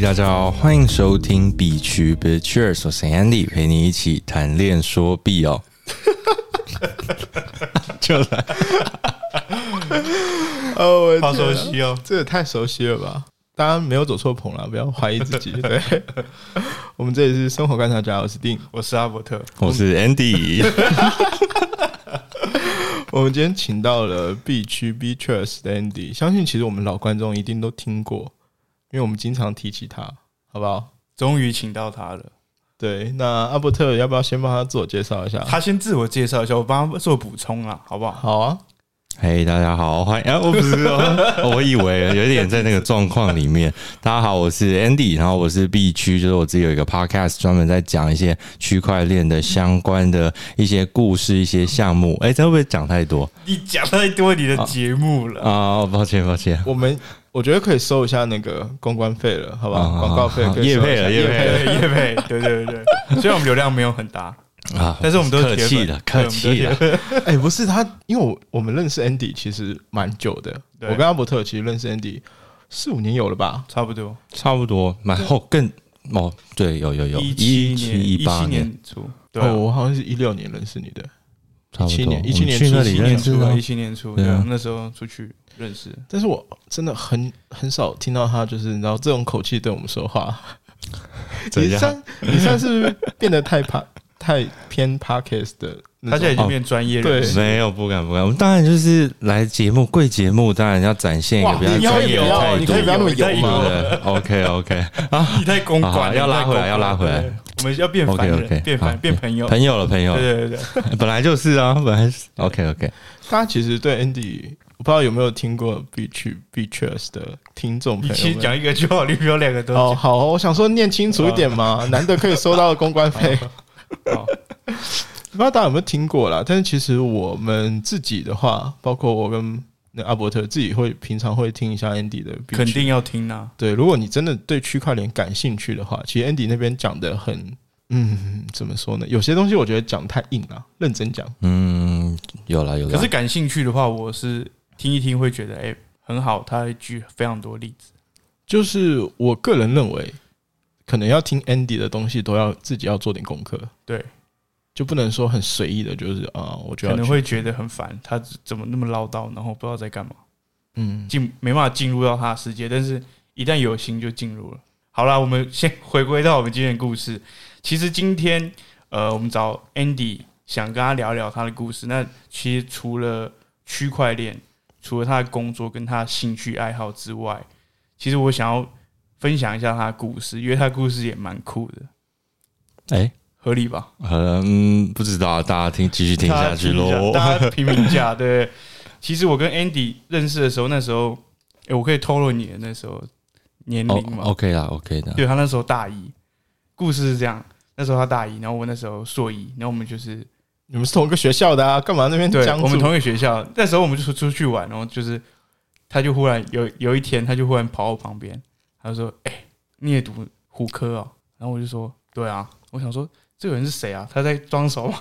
嘿，大家好，欢迎收听 B 区 b i c h e r s 我是 Andy，陪你一起谈恋说 B 哦。就来，哦，我好熟悉哦，这也太熟悉了吧！大家没有走错棚了，不要怀疑自己。对，我们这里是生活观察家，我是丁，我是阿伯特。我是 Andy。我们今天请到了 B 区 B Trust 的 Andy，相信其实我们老观众一定都听过，因为我们经常提起他，好不好？终于请到他了，对，那阿伯特要不要先帮他自我介绍一下？他先自我介绍一下，我帮他做补充啊，好不好？好啊，嘿，大家好，欢迎啊！我不是哦，我以为有一点在那个状况里面。大家好，我是 Andy，然后我是 B 区，就是我自己有一个 Podcast，专门在讲一些区块链的相关的一些故事、一些项目。哎，这会不会讲太多你讲太多你的节目了，啊？抱歉，抱歉。我们我觉得可以收一下那个公关费了，好不好？啊广告费业配了业配了对，叶配，对对对对。虽然我们流量没有很大，啊，但是我们都是客铁粉气的，客气了。哎、不是他，因为我我们认识 Andy 其实蛮久的，我跟阿伯特其实认识 Andy 四五年有了吧？差不多差不多，蛮后更哦，对，有有有，一七一八七年初，对我好像是一六年认识你的。差不17多。年一七年初去那里一七年认识的初啊，一七年初，对啊对啊，那时候出去认识，但是我真的很很少听到他就是你知道这种口气对我们说话。你算你算是是变得太怕 太偏 Podcast 的？他现在已经变专业人士，没有，不敢不敢。我们当然就是来节目贵节目，当然要展现一个比较你可以不专业的态度，要你可以不要那么油吗？？OK OK 啊，你太公好好关了，要拉回来要拉回来我们要变凡 OK 变凡变朋友，朋友了朋友了，对对对对，本来就是啊，本来是 OK OK。大家其实对 Andy，我不知道有没有听过 Beach Beachers 的听众朋友们。你其实讲一个就好，你不要两个都哦，讲。好，我想说念清楚一点嘛，难得可以收到公关费。好，不知道大家有没有听过啦？但是其实我们自己的话，包括我跟那阿伯特自己会平常会听一下 Andy 的，肯定要听啊。对。如果你真的对区块链感兴趣的话，其实 Andy 那边讲的很，嗯，怎么说呢？有些东西我觉得讲太硬了，认真讲。嗯，有了有了。可是感兴趣的话，我是听一听会觉得，哎、很好。他会举非常多例子。就是我个人认为，可能要听 Andy 的东西，都要自己要做点功课，对，就不能说很随意的，就是啊，我觉得可能会觉得很烦，他怎么那么唠叨，然后不知道在干嘛，嗯，进没办法进入到他的世界。但是一旦有心，就进入了。好啦，我们先回归到我们今天的故事。其实今天，呃，我们找 Andy 想跟他聊聊他的故事。那其实除了区块链，除了他的工作跟他的兴趣爱好之外，其实我想要分享一下他的故事，因为他的故事也蛮酷的，哎，合理吧？嗯，不知道，大家听继续听下去喽。大家评评价，对。其实我跟 Andy 认识的时候，那时候，哎、我可以透露你的那时候年哦龄吗？，OK 啦，OK 的。对他那时候大一，故事是这样，那时候他大一，然后我那时候硕一，然后我们就是你们是同一个学校的啊，干嘛那边对，我们同一个学校，那时候我们就出出去玩，然后就是他就忽然有有一天，他就忽然跑我旁边，他就说：“哎、你也读虎科哦？”然后我就说：“对啊。”我想说这个人是谁啊？他在装熟吗？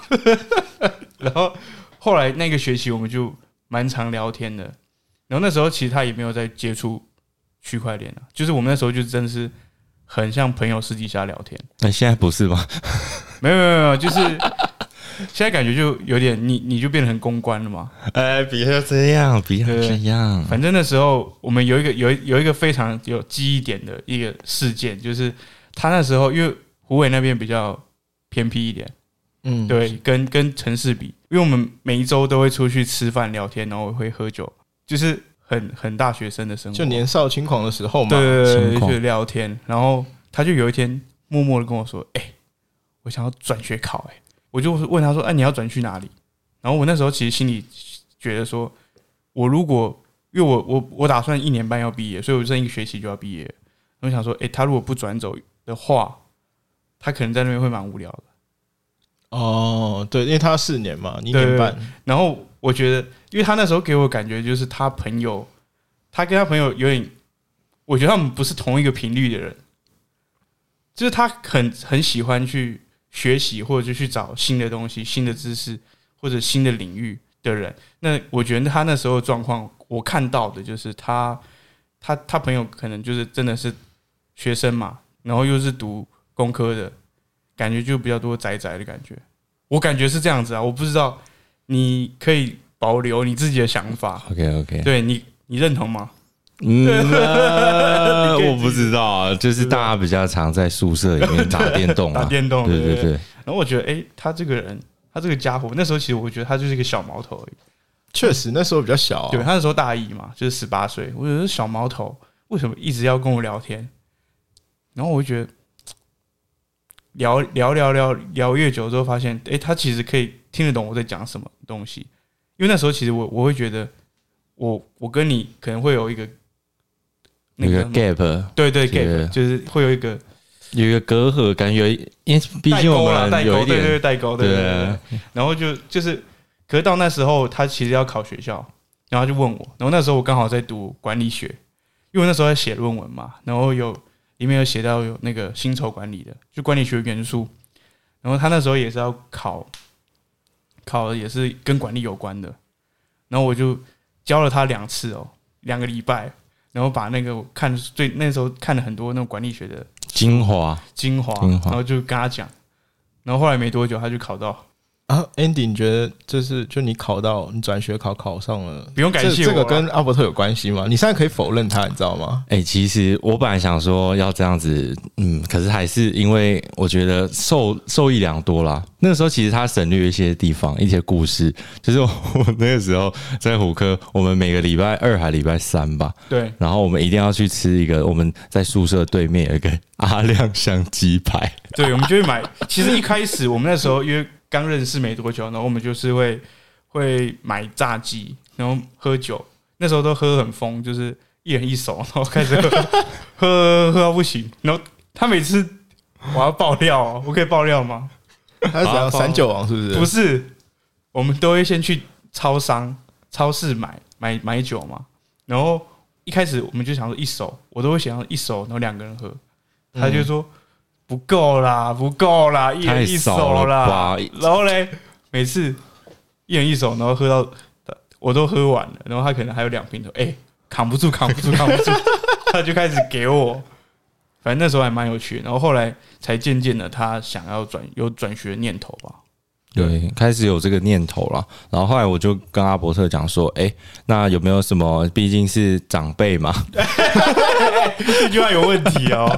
然后后来那个学期我们就蛮常聊天的，然后那时候其实他也没有在接触区块链啊，就是我们那时候就真的是很像朋友私底下聊天。那现在不是吗？没有没有没有，就是现在感觉就有点你你就变成公关了嘛。哎，不要这样，不要这样。反正那时候我们有一个有一有一个非常有记忆点的一个事件，就是他那时候因为湖北那边比较偏僻一点，嗯，对，跟跟城市比，因为我们每一周都会出去吃饭聊天，然后会喝酒，就是很很大学生的生活，就年少轻狂的时候嘛。对对对就聊天。然后他就有一天默默的跟我说：“哎、我想要转学考。”哎，我就问他说：“哎、你要转去哪里？”然后我那时候其实心里觉得说，我如果因为我我我打算一年半要毕业，所以我剩一个学期就要毕业。我想说，哎、他如果不转走的话，他可能在那边会蛮无聊的。哦，对，因为他四年嘛，一年半，然后我觉得，因为他那时候给我感觉就是他朋友，他跟他朋友有点，我觉得他们不是同一个频率的人，就是他很很喜欢去学习或者就去找新的东西、新的知识或者新的领域的人。那我觉得他那时候状况，我看到的就是他他他朋友可能就是真的是学生嘛，然后又是读工科的，感觉就比较多宅宅的感觉。我感觉是这样子啊，我不知道，你可以保留你自己的想法，OK OK，对你你认同吗？嗯，我不知道啊，就是大家比较常在宿舍里面打电动啊，打电动，对对。对然后我觉得，哎，他这个人，他这个家伙，那时候其实我觉得他就是一个小毛头而已。确实那时候比较小、啊，对，他那时候大一嘛，就是十八岁。我觉得小毛头为什么一直要跟我聊天？然后我就觉得聊聊聊聊聊越久之后，发现，哎，他其实可以听得懂我在讲什么东西。因为那时候其实我我会觉得，我我跟你可能会有一个那个个 gap，对对 gap，就是会有一个有一个隔阂感，有一因为毕竟我代沟啦，代沟，们有一对对代沟，对对对。然后就就是，可是到那时候他其实要考学校，然后他就问我，然后那时候我刚好在读管理学，因为那时候在写论文嘛，然后有里面有写到有那个薪酬管理的，就管理学元素，然后他那时候也是要考，考的也是跟管理有关的，然后我就教了他两次哦，两个礼拜。然后把那个看最那时候看了很多那种管理学的精华，精华，精华。然后就跟他讲，然后后来没多久他就考到，啊，Andy，你觉得就是就你考到你转学考考上了，不用感谢这这个跟阿伯特有关系吗？你现在可以否认他，你知道吗？哎、其实我本来想说要这样子，嗯，可是还是因为我觉得受受益良多啦。那个时候其实他省略一些地方，一些故事，就是我我那个时候在虎科，我们每个礼拜二还礼拜三吧，对，然后我们一定要去吃一个，我们在宿舍对面有一个 阿亮香鸡排，对，我们就会买。其实一开始我们那时候因为刚认识没多久，然后我们就是会会买炸鸡，然后喝酒，那时候都喝很疯，就是一人一手，然后开始喝 喝喝到不行。然后他每次我要爆料哦，我可以爆料吗？他是怎样好三九王是不是？不是，我们都会先去超商、超市买买买酒嘛。然后一开始我们就想说一手，我都会想要一手，然后两个人喝。他就说不够啦，不够啦，一人一手啦吧。然后嘞，每次一人一手，然后喝到我都喝完了，然后他可能还有两瓶头，哎、扛不住，扛不住，扛不住，他就开始给我。反正那时候还蛮有趣的，然后后来才渐渐的他想要转有转学念头吧。对，开始有这个念头了。然后后来我就跟阿伯特讲说，哎、那有没有什么？毕竟是长辈嘛，这句话有问题哦。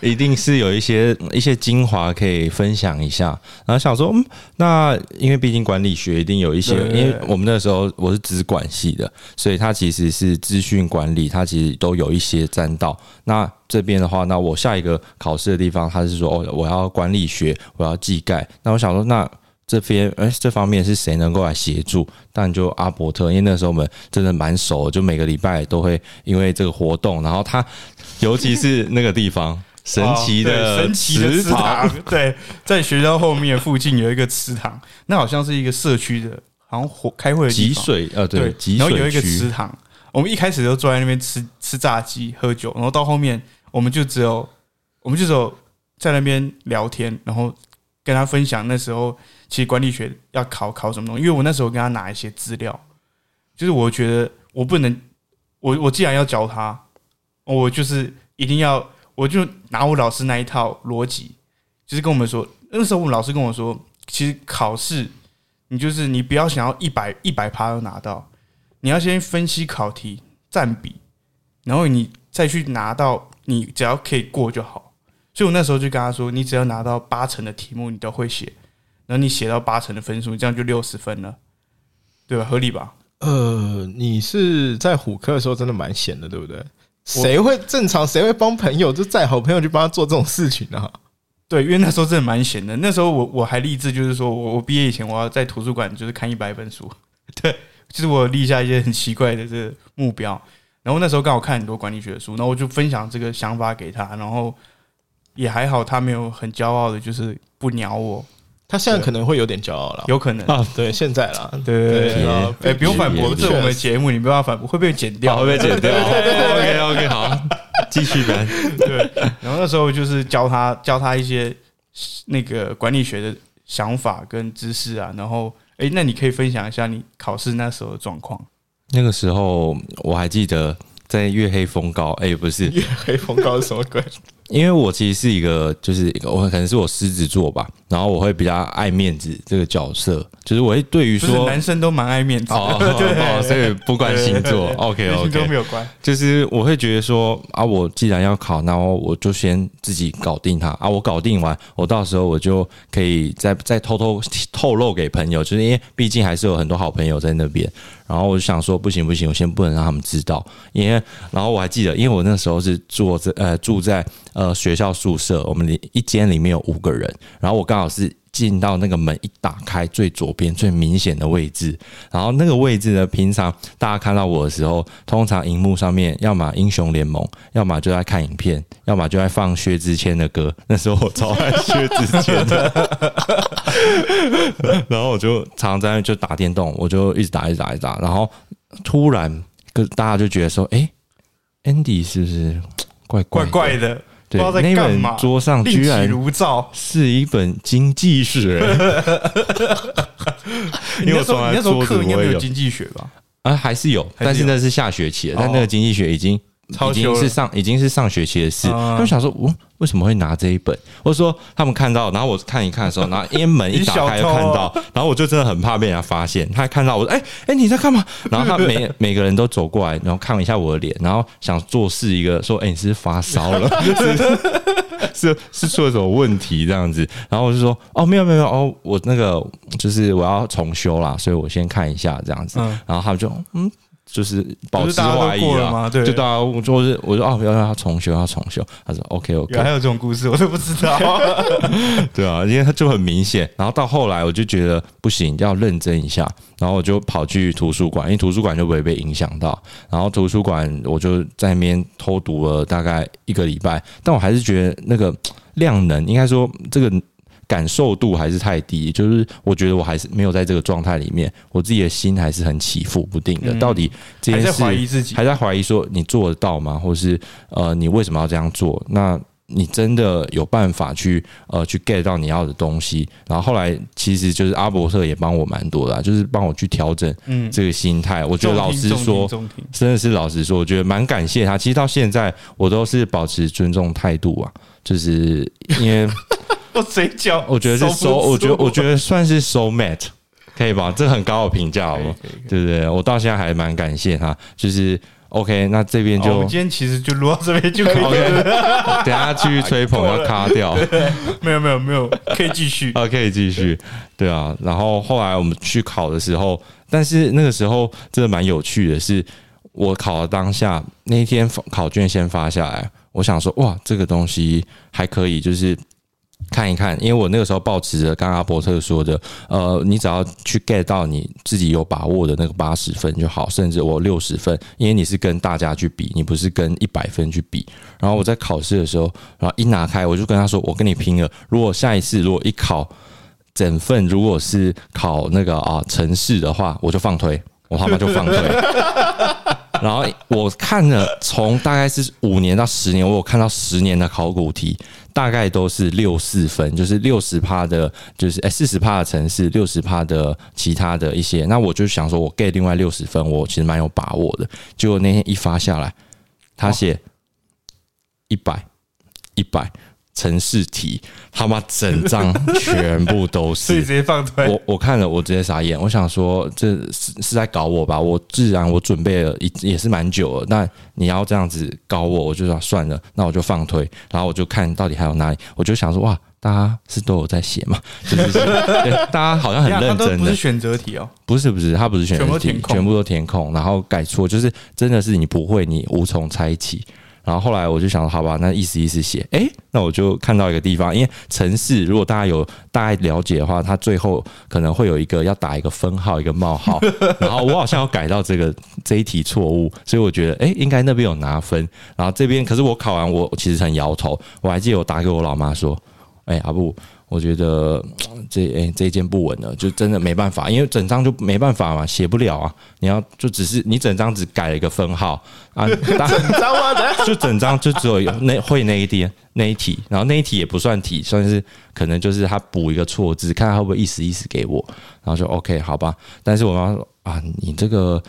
一定是有一些一些精华可以分享一下。然后想说，嗯，那因为毕竟管理学一定有一些，因为我们那时候我是资管系的，所以它其实是资讯管理，它其实都有一些沾到。那这边的话，那我下一个考试的地方，他是说，哦，我要管理学，我要技概。那我想说，那这边哎、这方面是谁能够来协助？但就阿伯特，因为那时候我们真的蛮熟的，就每个礼拜都会因为这个活动，然后他尤其是那个地方神奇的神奇的 对，在学校后面附近有一个池塘，那好像是一个社区的，好像火开会的水啊对然后有一个池塘，我们一开始就坐在那边吃吃炸鸡、喝酒，然后到后面我们就只有我们就只有在那边聊天，然后跟他分享那时候其实管理学要考考什么东西，因为我那时候跟他拿一些资料，就是我觉得我不能，我我既然要教他，我就是一定要，我就拿我老师那一套逻辑，就是跟我们说，那时候我们老师跟我说，其实考试你就是你不要想要一百一百趴都拿到，你要先分析考题占比，然后你再去拿到，你只要可以过就好。所以我那时候就跟他说，你只要拿到八成的题目你都会写，然后你写到八成的分数，这样就六十分了，对吧？合理吧？呃，你是在虎科的时候真的蛮闲的，对不对？谁会正常？谁会帮朋友？就再好朋友去帮他做这种事情啊？对，因为那时候真的蛮闲的。那时候我我还立志，就是说我我毕业以前我要在图书馆就是看一百本书。对，就是我立下一些很奇怪的这个目标。然后那时候刚好看很多管理学的书，然后我就分享这个想法给他，然后也还好，他没有很骄傲的，就是不鸟我，他现在可能会有点骄傲了。有可能。啊对，现在啦，对对对哎，不用反驳，也这是我们节目，你不要反驳，会被剪掉，好会被剪掉。OK OK 好，继续呗。对，然后那时候就是教他教他一些那个管理学的想法跟知识啊，然后哎、诶那你可以分享一下你考试那时候的状况。那个时候我还记得在月黑风高，哎、不是 月黑风高是什么鬼？因为我其实是一个，就是我可能是我狮子座吧，然后我会比较爱面子这个角色，就是我会对于说男生都蛮爱面子的，哦 哦，所以不关星座，OK 跟星座 OK，没有关。就是我会觉得说啊，我既然要考，那我我就先自己搞定它。啊，我搞定完，我到时候我就可以再再偷偷透露给朋友，就是因为毕竟还是有很多好朋友在那边，然后我就想说不行不行，我先不能让他们知道，因为然后我还记得，因为我那时候是住在呃住在呃学校宿舍，我们里一间里面有五个人，然后我刚好是。进到那个门一打开，最左边最明显的位置，然后那个位置呢，平常大家看到我的时候，通常荧幕上面要么英雄联盟，要么就在看影片，要么就在放薛之谦的歌。那时候我超爱薛之谦的，然后我就常常在那就打电动，我就一直打一直打一直打，然后突然跟大家就觉得说，哎、a n d y 是不是怪怪怪的。对知道，在那干嘛。本桌上居然。是一本经济学，因为我从来桌子课应该没有经济学吧？啊，还是有，但是那是下学期的，但哦那个经济学已经已经超修了是上已经是上学期的事。啊他们想说，我为什么会拿这一本？或者说他们看到，然后我看一看的时候，然后因为门一打开就看到，然后我就真的很怕被人家发现。他看到我说，哎、哎、你在干嘛？然后他每每个人都走过来，然后看了一下我的脸，然后想做事一个说，哎、你是不是发烧了？是是出了什么问题这样子？然后我就说，哦，没有没有没有哦，我那个就是我要重修啦，所以我先看一下这样子。嗯然后他们就嗯。就是保持怀疑啊过了吗，对就大家我就是我说哦，要要重修，要重修。他说 OK OK，来还有这种故事，我都不知道。对啊，因为他就很明显。然后到后来我就觉得不行，要认真一下，然后我就跑去图书馆，因为图书馆就不会被影响到。然后图书馆我就在那边偷读了大概一个礼拜，但我还是觉得那个量能，应该说这个。感受度还是太低，就是我觉得我还是没有在这个状态里面，我自己的心还是很起伏不定的。嗯到底这还在怀疑自己，还在怀疑说你做得到吗？或是呃，你为什么要这样做？那你真的有办法去呃去 get 到你要的东西？然后后来其实就是阿伯特也帮我蛮多的啊、就是帮我去调整嗯，这个心态。我觉得老实说，真的是老实说，我觉得蛮感谢他。其实到现在我都是保持尊重态度啊，就是因为 我嘴角，我觉得是收我觉得我觉得算是 so mate，可以吧？这很高的评价哦可以，可以可以对不对？我到现在还蛮感谢他，就是 OK，那这边就我们今天其实就录到这边就可以 OK，了。等下继续吹捧要卡掉。没有没有没有，可以继续。啊，可以继续，对啊。然后后来我们去考的时候，但是那个时候真的蛮有趣的是，我考的当下那一天考卷先发下来，我想说哇，这个东西还可以，就是。看一看，因为我那个时候抱持着刚刚阿伯特说的，呃，你只要去 get 到你自己有把握的那个八十分就好，甚至我六十分，因为你是跟大家去比，你不是跟一百分去比。然后我在考试的时候，然后一拿开，我就跟他说：“我跟你拼了，如果下一次如果一考整份，如果是考那个啊城市的话，我就放推，我他妈就放推。”然后我看了从大概是五年到十年，我有看到十年的考古题，大概都是六四分，就是六十趴的，就是哎四十趴的城市，六十趴的其他的一些。那我就想说，我 get 另外六十分，我其实蛮有把握的。结果那天一发下来，他写一百一百城市题，他妈整张全部都是 所以直。接放推。我我看了，我直接傻眼。我想说，这是是在搞我吧？我自然我准备了也也是蛮久了，那你要这样子搞我，我就说算了，那我就放推，然后我就看到底还有哪里，我就想说，哇，大家是都有在写嘛？就是对 大家好像很认真的不是，选择题哦，不是不是，他不是选择题全部都填空，然后改错，就是真的是你不会，你无从猜起。然后后来我就想，好吧，那意思意思写，诶，那我就看到一个地方，因为城市如果大家有大概了解的话，它最后可能会有一个要打一个分号，一个冒号，然后我好像要改到这个这一题错误，所以我觉得，诶，应该那边有拿分，然后这边可是我考完我其实很摇头，我还记得我打给我老妈说，诶，阿布。我觉得嗯 这诶、这一件不稳了，就真的没办法，因为整张就没办法嘛，写不了啊。你要就只是你整张只改了一个分号啊，整张 就整张就只有那会那一点那一题，然后那一题也不算题，算是可能就是他补一个错字，看他会不会意思意思给我，然后就 OK 好吧。但是我妈说啊，你这个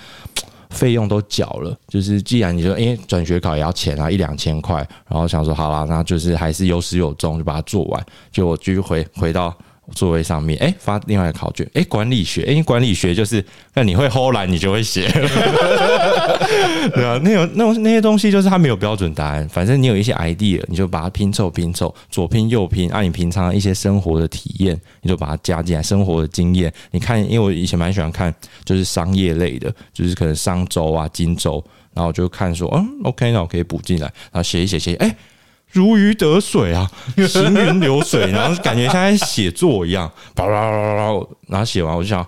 费用都缴了，就是既然你说，诶转学考也要钱啊，一两千块，然后想说，好啦，那就是还是有始有终，就把它做完。就我继续回回到座位上面，诶，发另外一个考卷，诶，管理学，诶，管理学就是，那你会后来你就会写，对啊，那种那那些东西就是它没有标准答案，反正你有一些 idea，你就把它拼凑拼凑，左拼右拼，按、你平常一些生活的体验，你就把它加进来，生活的经验。你看，因为我以前蛮喜欢看，就是商业类的，就是可能商周啊、金周，然后我就看说，嗯，OK，那我可以补进来，然后写一写写，哎、如鱼得水啊，行云流水，然后感觉像在写作一样，叭叭叭叭叭，然后写完我就想。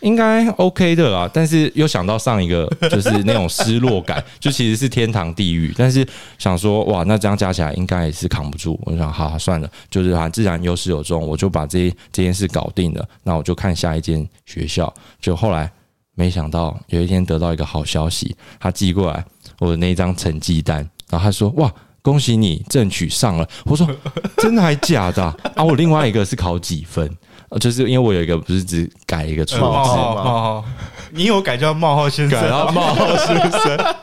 应该 OK 的啦，但是又想到上一个就是那种失落感，就其实是天堂地狱，但是想说哇，那这样加起来应该也是扛不住。我就想，好、算了，就是啊，自然有始有终，我就把这这件事搞定了，那我就看下一间学校。就后来没想到有一天得到一个好消息，他寄过来我的那张成绩单，然后他说哇。恭喜你正取上了！我说 真的还假的啊？啊我另外一个是考几分？呃就是因为我有一个不是只改一个错冒字，号冒号，你有改叫冒号先生改到冒号先生。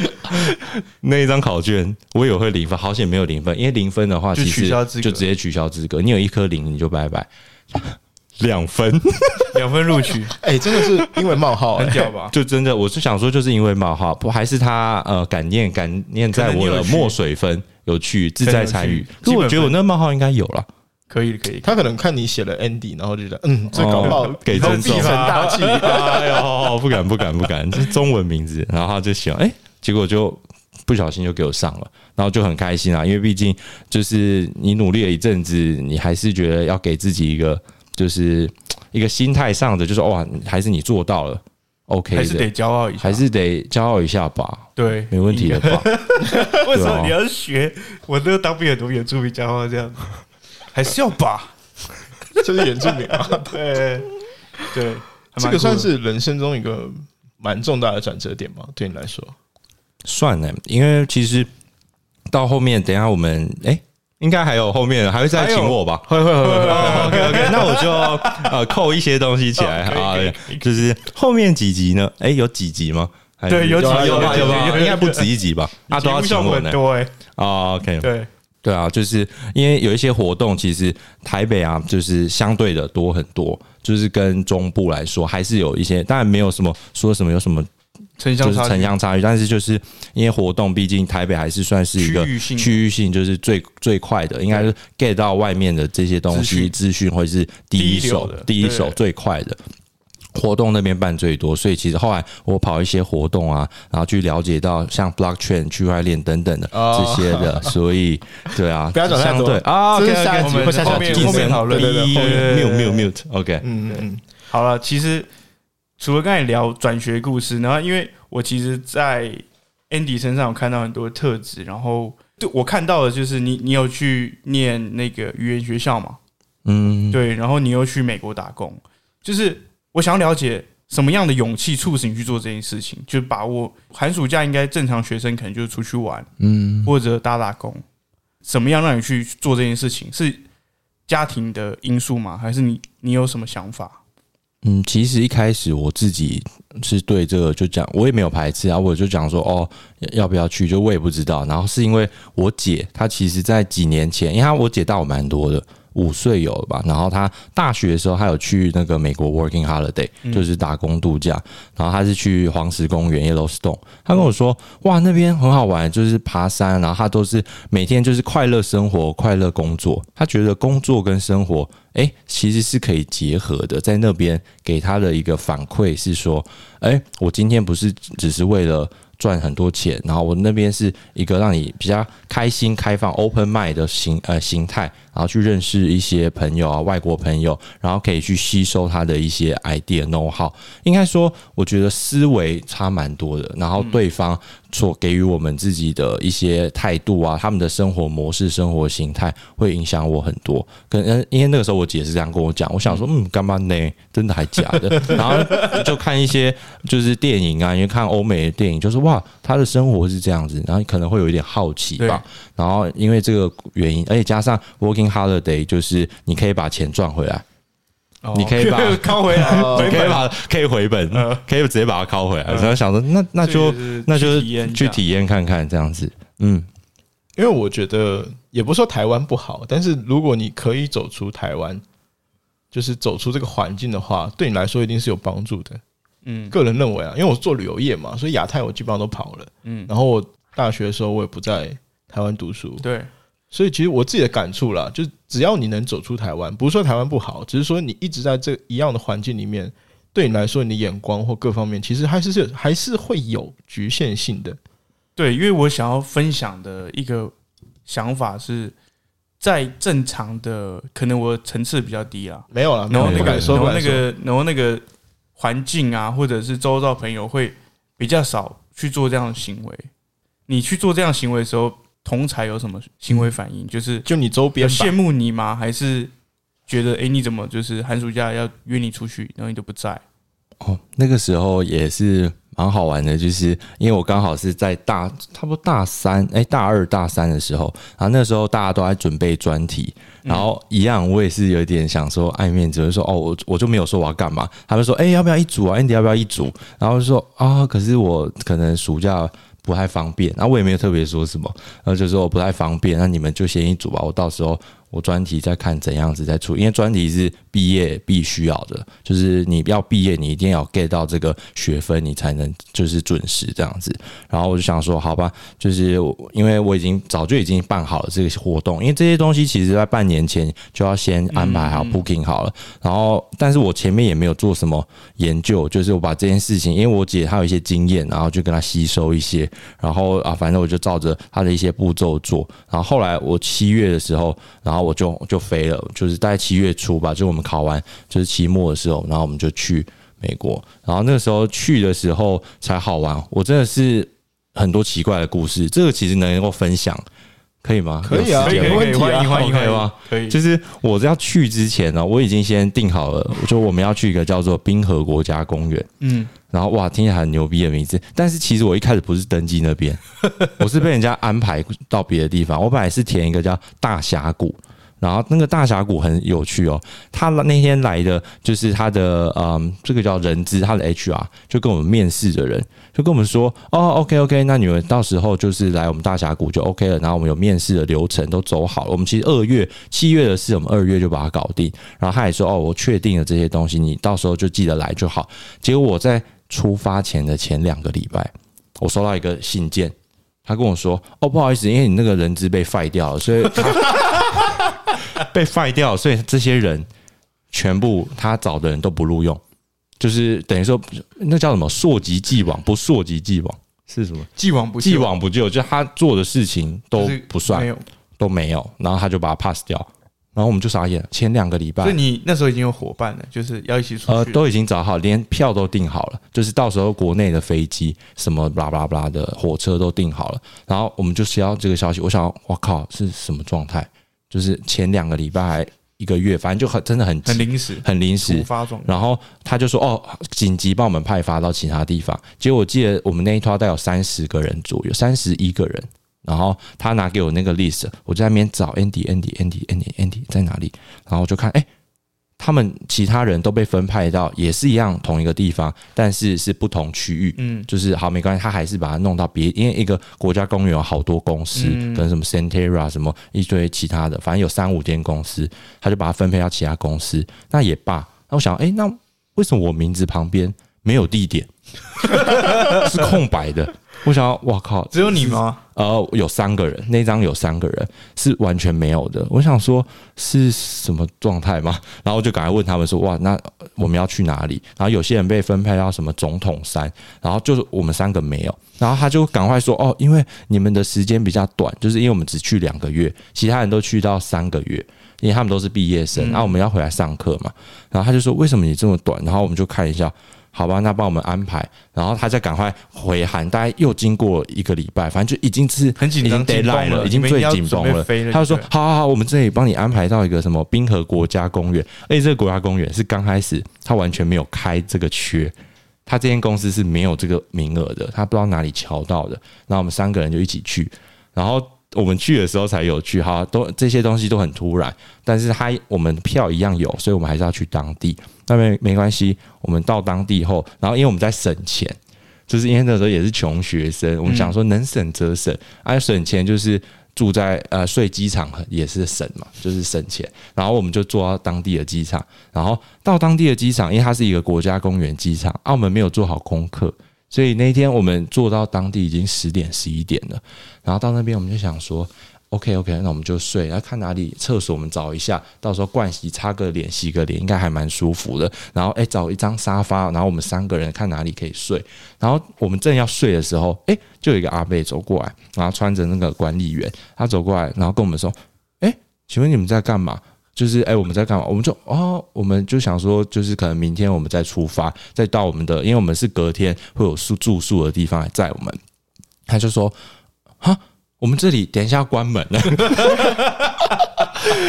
那一张考卷我也会零分，好险没有零分，因为零分的话，就其实就直接取消资格。你有一颗零，你就拜拜。两分，两分录取，哎，真的是因为冒号，哎。很屌吧？就真的，我是想说，就是因为冒号，不还是他呃感念感念在我的墨水分有趣自在参与。可是我觉得我那冒号应该有了，可以可以，他可能看你写了 Andy，然后就觉得嗯，这搞不好哦给以后尊重必成大器。哎呦，不敢不敢不敢，这是中文名字，然后他就写，哎、结果就不小心就给我上了，然后就很开心啊，因为毕竟就是你努力了一阵子，你还是觉得要给自己一个就是一个心态上的，就是哇，还是你做到了，OK 的，还是得骄傲一下，还是得骄傲一下吧，对，没问题的吧？为什么你要学？我那个当兵很多原住民讲话这样？还是要吧？就是原住民啊，对对，这个算是人生中一个蛮重大的转折点嘛？对你来说，算了，因为其实到后面，等一下我们哎、应该还有后面还会再请我吧？会会会会，OK OK，那我就呃扣一些东西起来啊就是后面几集呢？哎，有几集吗？对有几有有有吧有吧，有有应该不止一集吧？啊，都要请我呢节目效果。很多哎，啊，OK，对，对啊，就是因为有一些活动，其实台北啊，就是相对的多很多，就是跟中部来说，还是有一些，当然没有什么说什么有什么就是城乡差距。城乡差距，但是就是因为活动，毕竟台北还是算是一个区域性区域性，就是最最快的，应该是 get 到外面的这些东西资讯。会是第一手第一流的。第一手最快的。活动那边办最多，所以其实后来我跑一些活动啊，然后去了解到像 blockchain、区块链等等的哦。这些的，所以对啊，不要讲太多。相对啊这下一集会下后面集后面讨论对对对，后面 mute mute mute OK，嗯嗯嗯。好了，其实除了刚才聊转学故事，然后因为我其实，在 Andy 身上有看到很多特质，然后对我看到的就是你，你有去念那个语言学校嘛？嗯，对，然后你又去美国打工，就是我想要了解什么样的勇气促使你去做这件事情，就把握寒暑假应该正常学生可能就是出去玩嗯，或者打打工，什么样让你去做这件事情？是家庭的因素吗？还是你你有什么想法？嗯，其实一开始我自己是对这个就讲，我也没有排斥啊，我就讲说哦，要要不要去，就我也不知道。然后是因为我姐，她其实在几年前，因为她我姐大我蛮多的，五岁有了吧。然后她大学的时候，她有去那个美国 working holiday，就是打工度假。然后她是去黄石公园 Yellowstone，她跟我说，哇，那边很好玩，就是爬山，然后她都是每天就是快乐生活、快乐工作。她觉得工作跟生活哎、其实是可以结合的。在那边给他的一个反馈是说，哎、我今天不是只是为了赚很多钱，然后我那边是一个让你比较开心、开放、open mind 的形呃形态，然后去认识一些朋友啊，外国朋友，然后可以去吸收他的一些 idea know how。应该说，我觉得思维差蛮多的，然后对方所给予我们自己的一些态度啊，他们的生活模式、生活形态会影响我很多。跟呃因为那个时候我姐是这样跟我讲，我想说，嗯，干嘛呢？真的还假的？然后就看一些就是电影啊，因为看欧美的电影，就是哇，他的生活是这样子，然后可能会有一点好奇吧。然后因为这个原因，而且加上 working holiday，就是你可以把钱赚回来。哦。你可以把 拷回来，可以把可以回本，嗯。可以直接把它拷回来。嗯。然后想说，那那就那就是去体验去体验看看这样子。嗯，因为我觉得也不是说台湾不好，但是如果你可以走出台湾，就是走出这个环境的话，对你来说一定是有帮助的。嗯。个人认为啊，因为我做旅游业嘛，所以亚太我基本上都跑了。嗯，然后我大学的时候我也不在台湾读书，对，所以其实我自己的感触啦，就是只要你能走出台湾，不是说台湾不好，只是说你一直在这一样的环境里面，对你来说，你的眼光或各方面，其实还是是还是会有局限性的。对，因为我想要分享的一个想法是，在正常的，可能我层次比较低啦，没有了，然后那个，不敢说，然。后那个，然后那个环境啊，或者是周遭朋友会比较少去做这样的行为。你去做这样行为的时候，同才有什么行为反应？就是就你周边吧羡慕你吗？还是觉得哎、诶你怎么就是寒暑假要约你出去，然后你都不在？哦，那个时候也是蛮好玩的，就是因为我刚好是在大差不多大三，哎、大二大三的时候，然后那时候大家都在准备专题，然后一样我也是有点想说爱面子，就说哦，我我就没有说我要干嘛，他们说哎、要不要一组啊，Andy 要不要一组？然后就说啊，可是我可能暑假。不太方便，然后我也没有特别说什么，然后就说我不太方便，那你们就先一组吧，我到时候我专题在看怎样子在出，因为专题是毕业必须要的，就是你要毕业，你一定要 get 到这个学分，你才能就是准时这样子。然后我就想说，好吧，就是因为我已经早就已经办好了这个活动，因为这些东西其实在半年前就要先安排好 booking 好了。然后，但是我前面也没有做什么研究，就是我把这件事情，因为我姐她有一些经验，然后就跟她吸收一些，然后啊，反正我就照着她的一些步骤做。然后后来我七月的时候，然后我就就飞了，就是大概七月初吧，就我们考完就是期末的时候，然后我们就去美国。然后那个时候去的时候才好玩，我真的是很多奇怪的故事，这个其实能够分享，可以吗？可以啊有时间吗没问题啊欢迎欢迎欢迎吗？可以，就是我要去之前呢，我已经先定好了，就我们要去一个叫做冰河国家公园。嗯，然后哇，听起来很牛逼的名字，但是其实我一开始不是登记那边，我是被人家安排到别的地方。我本来是填一个叫大峡谷，然后那个大峡谷很有趣哦。他那天来的就是他的嗯，这个叫人资，他的 HR 就跟我们面试的人就跟我们说，哦，OK OK，那你们到时候就是来我们大峡谷就 OK 了。然后我们有面试的流程都走好了，我们其实二月、七月的事，我们二月就把它搞定。然后他也说，哦，我确定了这些东西，你到时候就记得来就好。结果我在出发前的前两个礼拜，我收到一个信件，他跟我说：“哦，不好意思，因为你那个人资被废掉了，所以 被废掉，所以这些人全部他找的人都不录用，就是等于说那叫什么溯及既往，不溯及既往是什么？既往不咎既往不咎，就他做的事情都不算没，有。都没有，然后他就把它 pass 掉，然后我们就傻眼了。前两个礼拜所以，你那时候已经有伙伴了，就是要一起出去。呃，都已经找好，连票都订好了，就是到时候国内的飞机什么巴拉巴拉巴拉的火车都订好了，然后我们就需要这个消息。我想，我靠，是什么状态？就是前两个礼拜还一个月，反正就很真的很很临时，很临时。然后他就说：“哦，紧急帮我们派发到其他地方。”结果我记得我们那一套大概有三十个人左右，三十一个人。然后他拿给我那个 list，我在那边找 Andy Andy Andy Andy Andy 在哪里，然后我就看，哎，他们其他人都被分派到也是一样同一个地方，但是是不同区域。嗯，就是好没关系，他还是把它弄到别，因为一个国家公园有好多公司，嗯跟什么 Centera 什么一堆其他的，反正有三五间公司，他就把它分配到其他公司，那也罢。那我想，哎、那为什么我名字旁边没有地点，是空白的？我想要，哇靠，只有你吗？呃，有三个人，那张有三个人是完全没有的。我想说是什么状态吗？然后就赶快问他们说，哇，那我们要去哪里？然后有些人被分配到什么总统山，然后就是我们三个没有。然后他就赶快说，哦，因为你们的时间比较短，就是因为我们只去两个月，其他人都去到三个月。因为他们都是毕业生，然后我们要回来上课嘛，然后他就说为什么你这么短？然后我们就看一下，好吧，那帮我们安排，然后他再赶快回函，大概又经过一个礼拜，反正就已经是很紧张已经 deadline 紧绷了已经最紧绷了。他就说好好好，我们这里帮你安排到一个什么滨河国家公园，而且这个国家公园是刚开始他完全没有开这个缺。他这间公司是没有这个名额的，他不知道哪里瞧到的。然后我们三个人就一起去，然后我们去的时候才有去，哈，都这些东西都很突然，但是他我们票一样有，所以我们还是要去当地。那没没关系，我们到当地后，然后因为我们在省钱，就是因为那时候也是穷学生，我们想说能省则省，啊，省钱就是住在呃睡机场也是省嘛，就是省钱。然后我们就坐到当地的机场，然后到当地的机场，因为它是一个国家公园机场，澳门没有做好功课。所以那天我们坐到当地已经十点十一点了，然后到那边我们就想说，OK OK，那我们就睡，然后看哪里厕所我们找一下，到时候盥洗擦个脸洗个脸应该还蛮舒服的。然后哎找一张沙发，然后我们三个人看哪里可以睡。然后我们正要睡的时候，哎就有一个阿贝走过来，然后穿着那个管理员，他走过来，然后跟我们说，哎，请问你们在干嘛？就是哎，我们在干嘛？我们就哦，我们就想说，就是可能明天我们再出发，再到我们的，因为我们是隔天会有宿住宿的地方来载我们。他就说，哈，我们这里等一下关门了。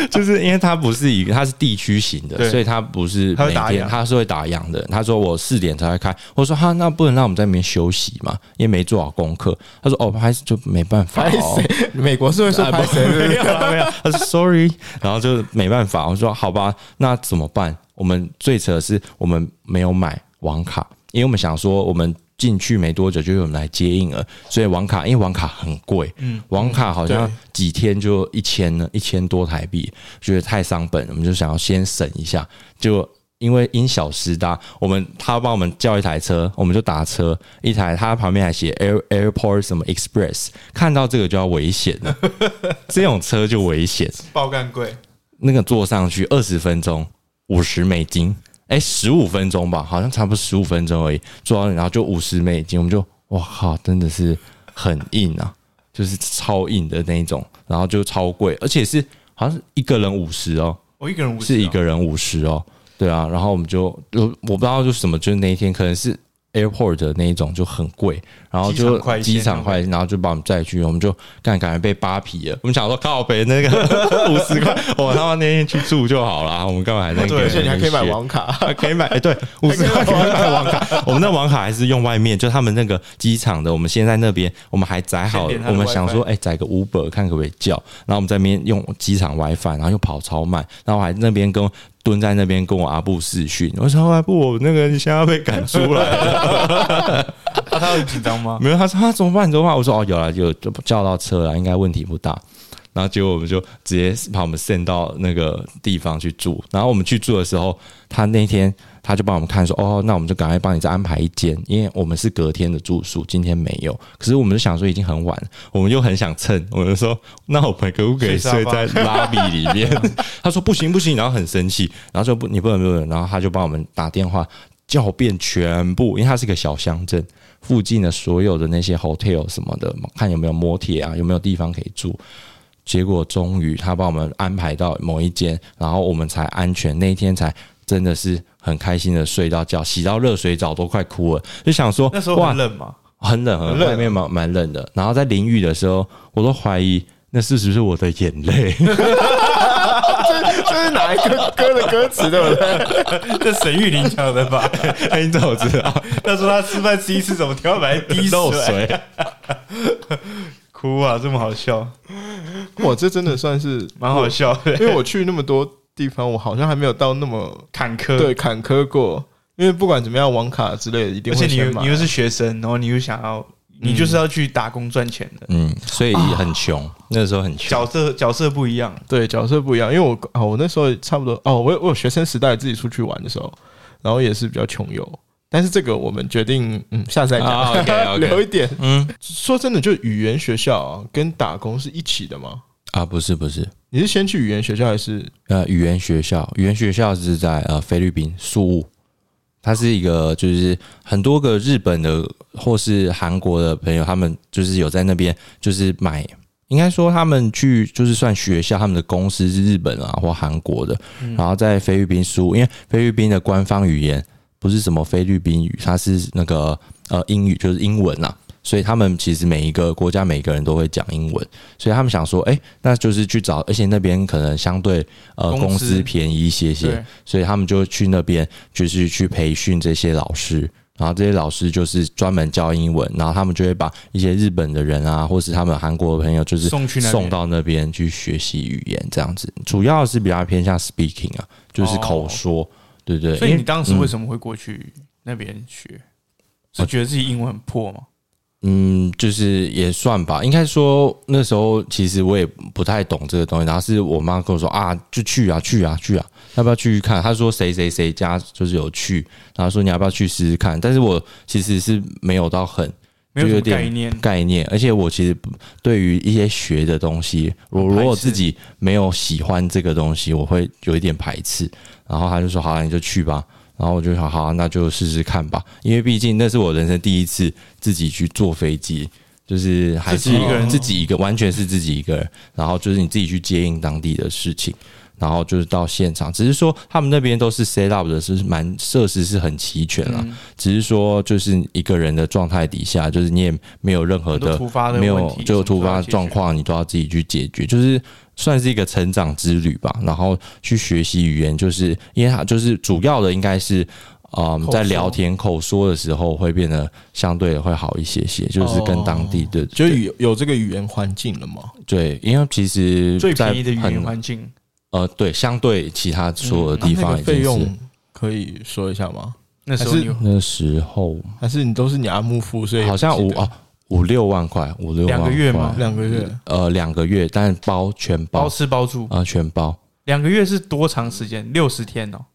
就是因为它不是一个，他是地区型的，所以它不是每天它是会打烊的。他说我四点才会开，我说哈，那不能让我们在那边休息嘛？因为没做好功课。他说哦，拍就没办法。美国是会说拍谁？没有没有，他说 sorry，然后就没办法。我说好吧，那怎么办？我们最扯的是我们没有买网卡，因为我们想说我们。进去没多久就有人来接应了，所以网卡因为网卡很贵，嗯，网卡好像几天就一千呢，一千多台币，觉得太伤本，我们就想要先省一下。就因为因小失大，我们他帮我们叫一台车，我们就打车一台，他旁边还写 Air Airport 什么 Express，看到这个就要危险了，这种车就危险，爆干贵，那个坐上去二十分钟五十美金。哎，十五分钟吧，好像差不多十五分钟而已。做完然后就五十美金，我们就哇靠，真的是很硬啊，就是超硬的那一种，然后就超贵，而且是好像是一个人五十哦，我一个人五十，是一个人五十哦，对啊，然后我们就就我不知道就什么，就是那一天可能是。Airport 的那一种就很贵，然后就机场快，然后就把我们载去，我们就感感觉被扒皮了。我们想说靠北那个 五十块，我他妈那天去住就好了。我们干嘛还在？对，而且你还可以买网卡，可以买。哎，对，五十块可以买网卡。我们那网卡还是用外面，就他们那个机场的。我们先在那边，我们还载好，我们想说，哎，载个 Uber 看可不可以叫。然后我们在那边用机场 WiFi，然后又跑超慢，然后还那边跟。蹲在那边跟我阿布视讯，我说阿布，我那个现在要被赶出来了，他很紧张吗？没有，他说他怎么办？怎么办？我说哦，有了，就就叫到车了，应该问题不大。然后结果我们就直接把我们 send 到那个地方去住。然后我们去住的时候，他那天。他就帮我们看说，哦，那我们就赶快帮你再安排一间，因为我们是隔天的住宿，今天没有。可是我们就想说已经很晚，我们又很想蹭，我们就说那我们可不可以睡在拉比里面？他说不行不行，然后很生气，然后说不你不能不能，然后他就帮我们打电话叫遍全部，因为它是个小乡镇，附近的所有的那些 hotel 什么的，看有没有摩铁啊，有没有地方可以住。结果终于他帮我们安排到某一间，然后我们才安全，那一天才。真的是很开心的睡到觉，洗到热水澡都快哭了，就想说那时候很冷吗？很冷，很冷，外面蛮蛮冷的。然后在淋浴的时候，我都怀疑那是不是我的眼泪。这这是哪一个歌的歌词对不对？这沈玉琳唱的吧？哎你怎么知道？他说他吃饭吃一次怎么跳来滴水？哭啊，这么好笑？哇，这真的算是蛮好笑的，因为我去那么多。地方我好像还没有到那么坎坷，对坎坷过。因为不管怎么样，网卡之类的一定会。而且你你又是学生，然后你又想要，你就是要去打工赚钱的，嗯，所以很穷。那时候很穷，角色角色不一样，对角色不一样。因为我啊，我那时候差不多哦，我我有学生时代自己出去玩的时候，然后也是比较穷游。但是这个我们决定，嗯，下次再讲，留一点。嗯，说真的，就语言学校啊，跟打工是一起的吗？啊，不是不是，你是先去语言学校还是？呃，语言学校，语言学校是在呃菲律宾宿务，它是一个就是很多个日本的或是韩国的朋友，他们就是有在那边就是买，应该说他们去就是算学校，他们的公司是日本啊或韩国的，然后在菲律宾宿务，因为菲律宾的官方语言不是什么菲律宾语，它是那个呃英语，就是英文呐。所以他们其实每一个国家每个人都会讲英文，所以他们想说，哎，那就是去找，而且那边可能相对呃公司便宜一些些，所以他们就去那边就是去培训这些老师，然后这些老师就是专门教英文，然后他们就会把一些日本的人啊，或是他们韩国的朋友，就是送去送到那边去学习语言，这样子。主要是比较偏向 speaking 啊，就是口说，对不对？所以你当时嗯为什么会过去那边学？是觉得自己英文很破吗？嗯，就是也算吧。应该说那时候其实我也不太懂这个东西，然后是我妈跟我说啊，就去啊，去啊，去啊，要不要去看？她说谁谁谁家就是有去，然后说你要不要去试试看？但是我其实是没有到很没有什么就有点概念，概念，而且我其实对于一些学的东西，我如果自己没有喜欢这个东西，我会有一点排斥。然后他就说：“好、啊，你就去吧。”然后我就想：“好、啊，那就试试看吧。”因为毕竟那是我人生第一次自己去坐飞机，就是还是一个人自己一个，完全是自己一个人。然后就是你自己去接应当地的事情。然后就是到现场，只是说他们那边都是 set up 的，是蛮设施是很齐全了。嗯只是说就是一个人的状态底下，就是你也没有任何的突发的没，有就有突发状况，你都要自己去解决，就是算是一个成长之旅吧。然后去学习语言，就是因为它就是主要的应该是。嗯，在聊天口说的时候会变得相对的会好一些些，就是跟当地的就有有这个语言环境了嘛？对，因为其实最在便宜的语言环境。呃对，相对其他所有的地方费用可以说一下吗？那时候那时候还是你都是你阿木付，所以好像不记得五哦五六万块，五六万两个月吗？块两个月，呃两个月，但包全包。包吃包住，啊、全包。两个月是多长时间？六十天哦，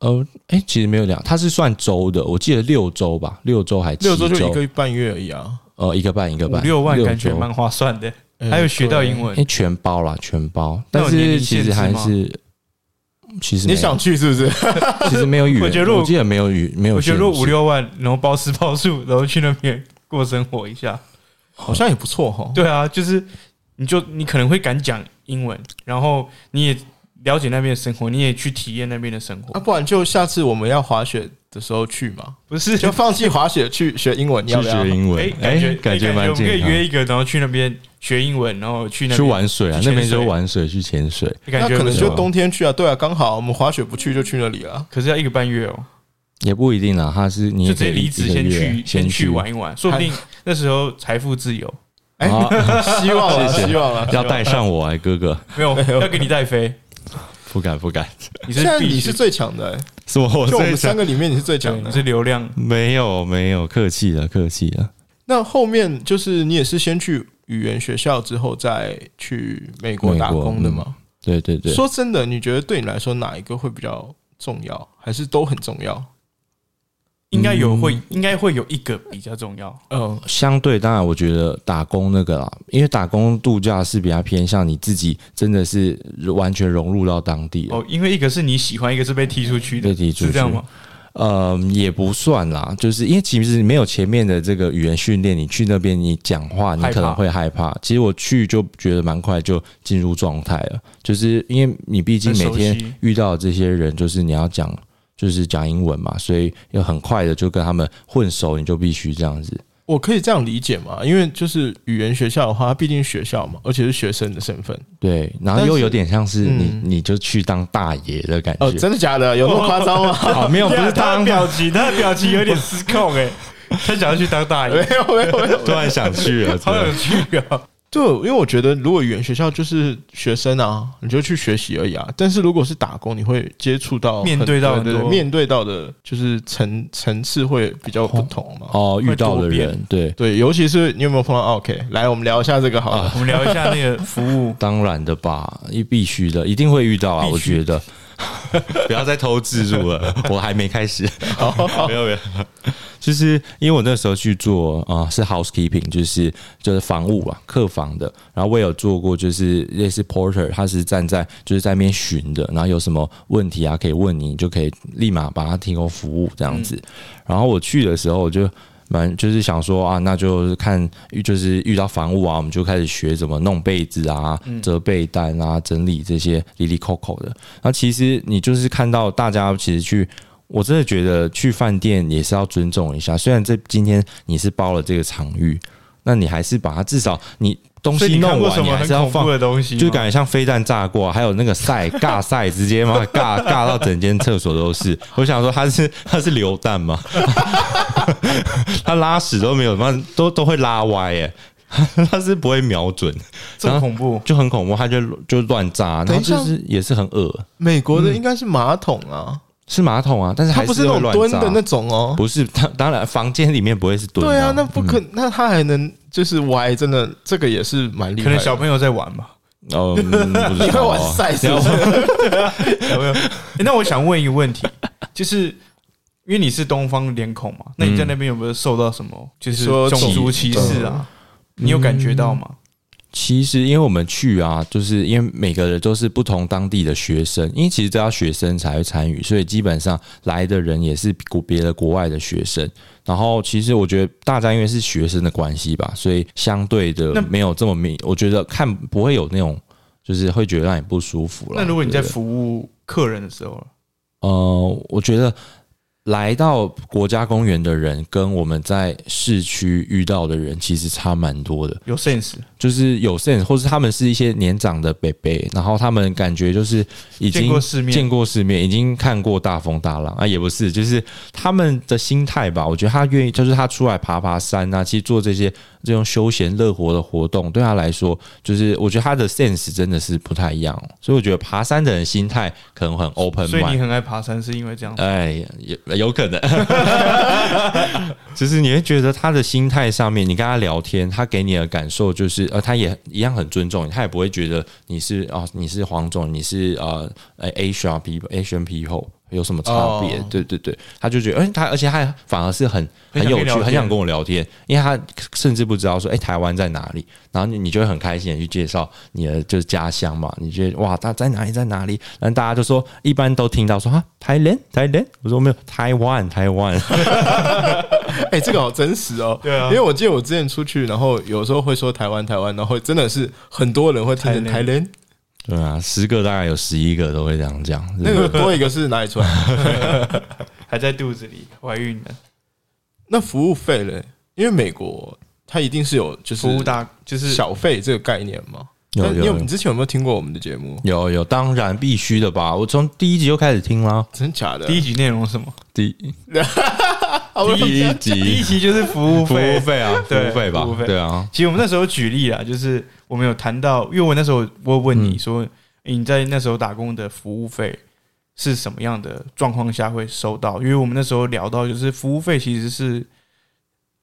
呃，哎、其实没有两，它是算周的，我记得六周吧，六周还七六周就一个半月而已啊。呃，一个半一个五半，六万感觉周蛮划算的，哎还有学到英。文。哎、。全包啦，全包，但是其实还是，其实你想去是不是？其实没有语言，我觉得我记得没有语没有我觉得五六万，然后包吃包住，然后去那边过生活一下，好像也不错哈。对啊，就是你就你可能会敢讲英文，然后你也了解那边的生活，你也去体验那边的生活啊，，不然就下次我们要滑雪的时候去嘛，不是？就放弃滑雪去 学英文，你要不要？学英文哎，，哎、感觉感觉哎我们可蛮健康。以约一个，然后去那边学英文，然后去那去边玩水啊，那边就玩水去潜水，那可能就冬天去啊，对啊，刚好我们滑雪不去就去那里了。可是要一个半月哦，也不一定啦，他是你就也可以直接离职，先去先去玩一玩，说不定那时候财富自由。哎啊 希望了，谢谢。希望了。要带上我哎，哥哥，没有，要给你带飞，不敢不敢，你现在你是最强的、欸，是我我就我们三个里面你是最强的。是流量，没有没有客气了客气了。那后面就是你也是先去语言学校之后再去美国打工的吗？对对对，说真的，你觉得对你来说哪一个会比较重要，还是都很重要？应该有会，应该会有一个比较重要。嗯，相对当然，我觉得打工那个啦，因为打工度假是比较偏向你自己，真的是完全融入到当地。哦，因为一个是你喜欢，一个是被踢出去的，被踢出去是这样吗？呃，也不算啦，就是因为其实没有前面的这个语言训练，你去那边你讲话，你可能会害怕。其实我去就觉得蛮快就进入状态了，就是因为你毕竟每天遇到这些人，就是你要讲，就是讲英文嘛，所以要很快的就跟他们混熟，你就必须这样子。我可以这样理解嘛？因为就是语言学校的话，它毕竟学校嘛，而且是学生的身份。对，然后又有点像是你，嗯你就去当大爷的感觉。哦，真的假的？有那么夸张吗？哦，没有，不是 他当的表情，他的表情有点失控哎，他想要去当大没爷，有没有没有，突然想去了，好想去啊！对，因为我觉得如果语言学校就是学生啊，你就去学习而已啊。但是如果是打工，你会接触到面对到很对对很多面对到的，就是层层次会比较不同嘛。哦，遇到的人，对，对，尤其是你有没有碰到 OK？来，我们聊一下这个好了。我们聊一下那个服务，当然的吧，一必须的，一定会遇到啊，我觉得。不要再偷自助了，我还没开始。没有没有，就是因为我那时候去做啊、是 housekeeping，就是就是房务啊，客房的。然后我也有做过，就是类似 porter，他是站在就是在那边巡的，然后有什么问题啊可以问你，你就可以立马把他提供服务这样子。然后我去的时候，我就蛮就是想说啊，那就是看就是遇到房屋啊，我们就开始学怎么弄被子啊、折被单啊、整理这些里里扣扣的。那其实你就是看到大家其实去。我真的觉得去饭店也是要尊重一下，虽然这今天你是包了这个场域，那你还是把它至少你东西弄完，你还是要放。的东西？就感觉像飞弹炸过，还有那个晒 尬晒，直接嘛尬尬到整间厕所都是。我想说他是他是流弹吗？他拉屎都没有，妈都都会拉歪耶，他是不会瞄准，很恐怖。就很恐怖，他就就乱炸，然后就是也是很恶，美国的应该是马桶啊，是马桶啊，但是还它不是那种蹲的那种哦。不是，它当然房间里面不会是蹲的、对啊，那不可，那他还能就是歪，真的这个也是蛮厉害。可能小朋友在玩吧，你会 玩赛是不是？小朋友。那我想问一个问题，就是因为你是东方脸孔嘛，那你在那边有没有受到什么就是说种族歧视啊？你有感觉到吗？其实，因为我们去啊，就是因为每个人都是不同当地的学生，因为其实都要学生才会参与，所以基本上来的人也是国别的国外的学生。然后，其实我觉得大家因为是学生的关系吧，所以相对的那没有这么明，我觉得看不会有那种就是会觉得让你不舒服了。那如果你在服务客人的时候，呃，我觉得来到国家公园的人跟我们在市区遇到的人其实差蛮多的。有 sense，就是有 sense，或是他们是一些年长的伯伯，然后他们感觉就是已经见过世面见过世面，已经看过大风大浪啊，也不是，就是他们的心态吧。我觉得他愿意，就是他出来爬爬山啊，其实做这些这种休闲乐活的活动，对他来说，就是我觉得他的 sense 真的是不太一样哦。所以我觉得爬山的人心态可能很 open 所以你。很爱爬山是因为这样。哎，也有可能，就是你会觉得他的心态上面，你跟他聊天，他给你的感受就是，呃，他也一样很尊重你，他也不会觉得你是啊、你是黄总，你是呃呃 Asian people Asian people 有什么差别？哦。对对对，他就觉得，哎、他而且他反而是很很很有趣，很想跟我聊天，因为他甚至不知道说，哎、台湾在哪里，然后你你就会很开心的去介绍你的就是家乡嘛，你觉得哇，他在哪里在哪里？然后大家就说，一般都听到说啊，台湾台湾，我说没有，台湾台湾，哎、这个好真实哦。对啊。因为我记得我之前出去，然后有时候会说台湾台湾，然后真的是很多人会听成台联，对啊，十个大概有十一个都会这样讲，那个多一个是哪里出来的？还在肚子里怀孕的那服务费嘞？因为美国它一定是有就是服务大就是小费这个概念嘛。有有有你之前有没有听过我们的节目？有有，当然必须的吧，我从第一集就开始听啦，真假的？第一集内容是什么？第 一第一集第一集集就是服务服务费。啊，服对务费吧对啊，其实我们那时候举例啊，就是我们有谈到，因为我那时候我有问你嗯说，诶你在那时候打工的服务费是什么样的状况下会收到？因为我们那时候聊到，就是服务费其实是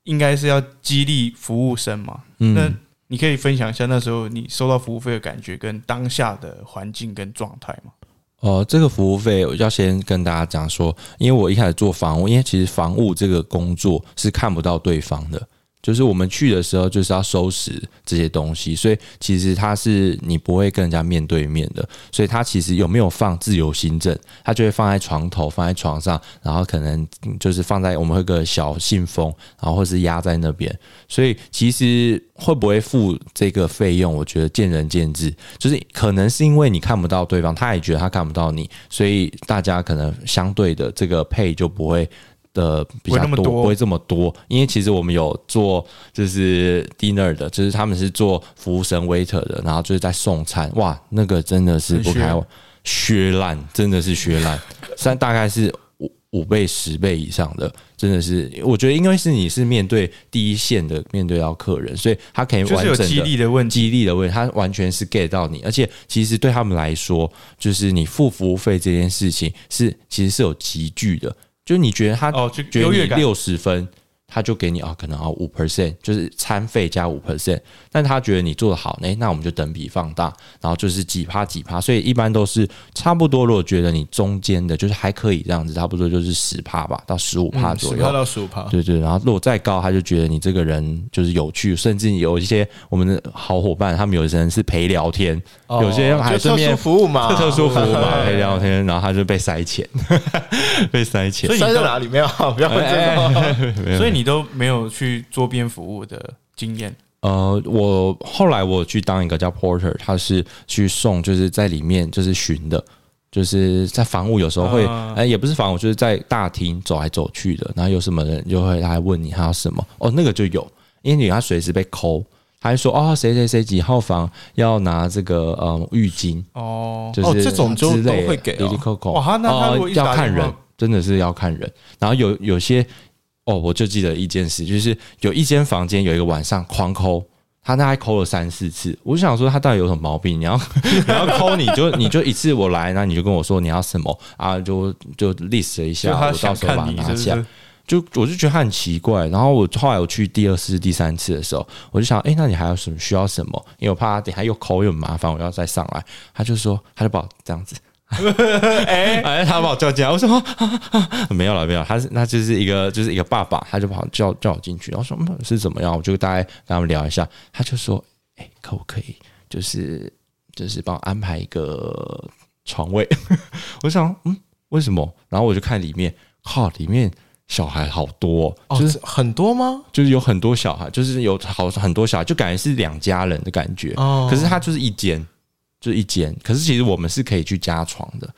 应该是要激励服务生嘛。那嗯。你可以分享一下那时候你收到服务费的感觉，跟当下的环境跟状态吗？呃，这个服务费我要先跟大家讲说，因为我一开始做房屋，因为其实房屋这个工作是看不到对方的，就是我们去的时候就是要收拾这些东西，所以其实它是你不会跟人家面对面的，所以它其实有没有放自由行证，它就会放在床头，放在床上，然后可能就是放在我们会个小信封，然后或是压在那边，所以其实会不会付这个费用，我觉得见仁见智。就是可能是因为你看不到对方，他也觉得他看不到你，所以大家可能相对的这个配就不会。的比较多，不会那么多不会这么多，因为其实我们有做就是 dinner 的，就是他们是做服务生 waiter 的，然后就是在送餐，哇，那个真的是不开玩削烂，真的是削烂，三大概是五五倍、十倍以上的，真的是，我觉得因为是你是面对第一线的，面对到客人，所以他可以完整的就是有激励的问题。激励的问题，他完全是 get 到你，而且其实对他们来说，就是你付服务费这件事情是其实是有集聚的，就是你觉得他哦，就优越感。你六十分，他就给你啊，可能啊五 percent，就是餐费加五 percent，但他觉得你做的好，哎、那我们就等比放大，然后就是几趴几趴，所以一般都是差不多。如果觉得你中间的，就是还可以这样子，差不多就是十趴吧，到十五趴左右。十趴到十五趴，对对，然后如果再高，他就觉得你这个人就是有趣，甚至有一些我们的好伙伴，他们有些人是陪聊天，哦有些人还就特顺便殊服务嘛，特殊服务嘛，陪聊天，然后他就被塞钱，被塞钱所。以你都塞在哪里？没有，不要问这种。所以你都没有去桌边服务的经验。呃，我后来我去当一个叫 porter，他是去送，就是在里面就是巡的，就是在房屋有时候会，啊哎、也不是房屋，就是在大厅走来走去的，然后有什么人就会来问你他要什么，哦，那个就有。因为你他随时被抠，他就说哦谁谁谁几号房要拿这个呃浴巾，哦，就是哦这种就之类会给哦滴滴扣扣哇那他要看人，真的是要看人。然后有有些哦，我就记得一件事，就是有一间房间有一个晚上狂抠。他大概抠了三四次，我就想说他到底有什么毛病？你要 你要抠，你就你就一次我来，然后你就跟我说你要什么啊，就就 list 了一下，我到时候把它拿下。就我就觉得他很奇怪，然后我后来我去第二次、第三次的时候，我就想，哎、那你还有什么需要什么？因为我怕他等下又抠又很麻烦，我要再上来。他就说，他就把我这样子，哎，哎，他把我叫进来，我说、啊啊啊没有了，没有，他是那就是一个就是一个爸爸，他就把我叫叫我进去，然后说、嗯、是怎么样，我就大概跟他们聊一下，他就说，哎、可不可以就是就是帮我安排一个床位？我想，嗯，为什么？然后我就看里面，靠，里面小孩好多、就是这很多吗？就是有很多小孩，就是有好很多小孩，就感觉是两家人的感觉。哦可是他就是一间，就是一间。可是其实我们是可以去加床的。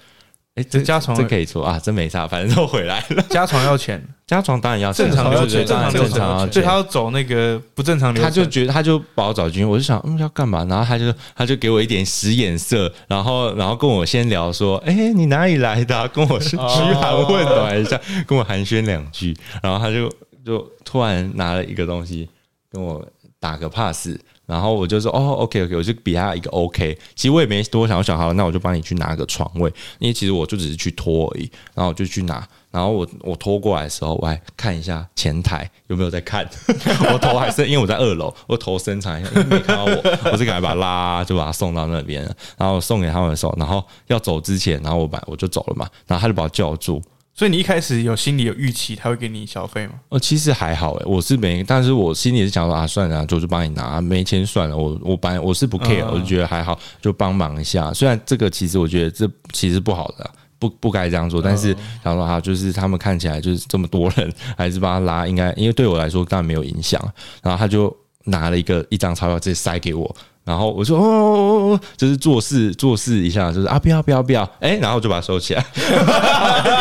哎、这加床这可以说啊，真没差，反正都回来了。加床要钱，加床当然要正常要钱对对当然正常正常以他。要走那个不正常流程，他就觉得，他就把我找进去，我就想，嗯，要干嘛？然后他就他就给我一点使眼色，然后然后跟我先聊说，哎、你哪里来的啊、跟我是嘘寒问暖一下，跟我寒暄两句，然后他就就突然拿了一个东西跟我打个 pass，然后我就说哦，OK OK，我就比他一个 OK。其实我也没多想，我想好了，那我就帮你去拿个床位，因为其实我就只是去拖而已。然后我就去拿，然后我我拖过来的时候，我还看一下前台有没有在看，我头还是因为我在二楼，我头伸长一下，没看到我，我就赶快把他拉，就把他送到那边，然后送给他们的时候，然后要走之前，然后我把我就走了嘛，然后他就把我叫住，所以你一开始有心里有预期，他会给你小费吗？哦，其实还好诶，我是没，但是我心里是想说啊，算了啊，就我就帮你拿，没钱算了，我我本来我是不 care，、嗯我就觉得还好，就帮忙一下。虽然这个其实我觉得这其实不好的啊、不不该这样做，但是想说啊，就是他们看起来就是这么多人，还是帮他拉，应该因为对我来说当然没有影响。然后他就拿了一个一张钞票直接塞给我。然后我说哦哦哦哦，就是做事做事一下，就是啊不要不要不要，哎，然后就把它收起来。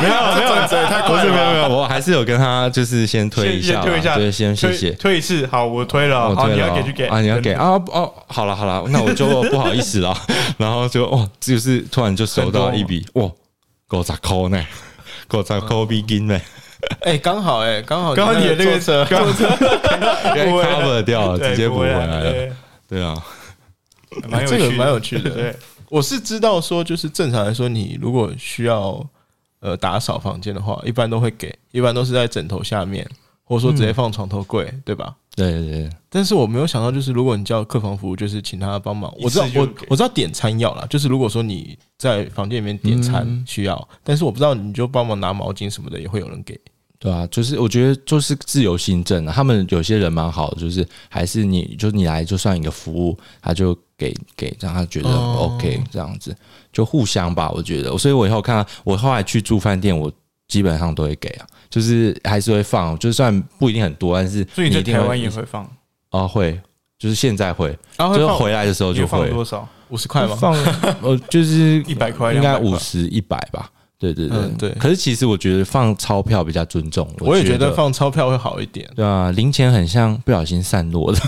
没有没有，这也太不是没有没有，我还是有跟他就是先推一下推一下对，先谢推谢。推一次，好，我推了，好，你我推了要给就给啊，你要给啊哦，好了好了，那我就不好意思了。然后就哦，就是突然就收到一笔哇，够咋扣呢？够咋扣 begin 呢？哎，刚好哎，刚好刚好你的那个坐车，刚刚给补回来 cover 掉了，直接补回来了。对对啊，蛮有趣的这个蛮有趣的。对，我是知道说，就是正常来说，你如果需要呃打扫房间的话，一般都会给，一般都是在枕头下面，或者说直接放床头柜，对吧？对对对，但是我没有想到，就是如果你叫客房服务，就是请他帮忙。我知道我我知道点餐要啦，就是如果说你在房间里面点餐嗯需要，但是我不知道你就帮忙拿毛巾什么的，也会有人给。对啊，就是我觉得就是自由行政啊，他们有些人蛮好的，就是还是你就你来就算一个服务，他就给给让他觉得哦 OK 这样子，就互相吧，我觉得。所以我以后看到我后来去住饭店，我基本上都会给啊，就是还是会放，就算不一定很多，但是所以你在一定台湾也会放，啊会，就是现在会，然后就是回来的时候就会放多少？五十块吗？放，呃，就是 一百块应该五十一百吧。对对对、嗯对可是其实我觉得放钞票比较尊重，我也觉得得放钞票会好一点。对啊，零钱很像不小心散落的，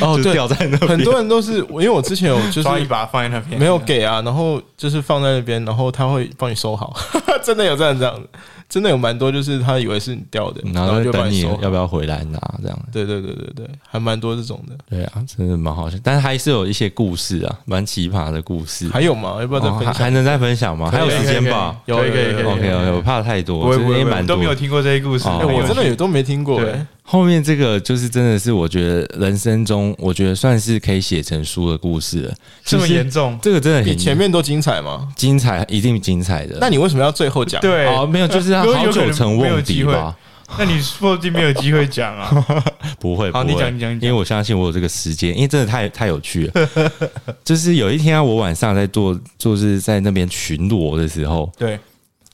哦，对，掉在那边。很多人都是，因为我之前有就是抓一把放在那边，没有给啊，然后就是放在那边，然后他会帮你收好，真的有这样这样的，真的有蛮多，就是他以为是你掉的，然后就就等你。要不要回来拿这样。对对对对对，还蛮多这种的。对啊，真的蛮好笑，但是还是有一些故事啊，蛮奇葩的故事。还有吗？要不要再哦分享？还还能再分享吗？还有时间吧？有可以可以可以有有有 OK OK，我怕太多，这会不会不会，也蛮多都没有听过这些故事，我真的也都没听过。后面这个就是真的是我觉得人生中，我觉得算是可以写成书的故事了。这么严重，这个真的很比前面都精彩吗？精彩，一定精彩的。那你为什么要最后讲？对，哦，没有，就是他好久成瓮没有机会底吧？那你说不定没有机会讲啊。不会，好不会你讲你讲你讲因为我相信我有这个时间，因为真的太太有趣了。就是有一天啊，我晚上在做，就是在那边巡逻的时候，对，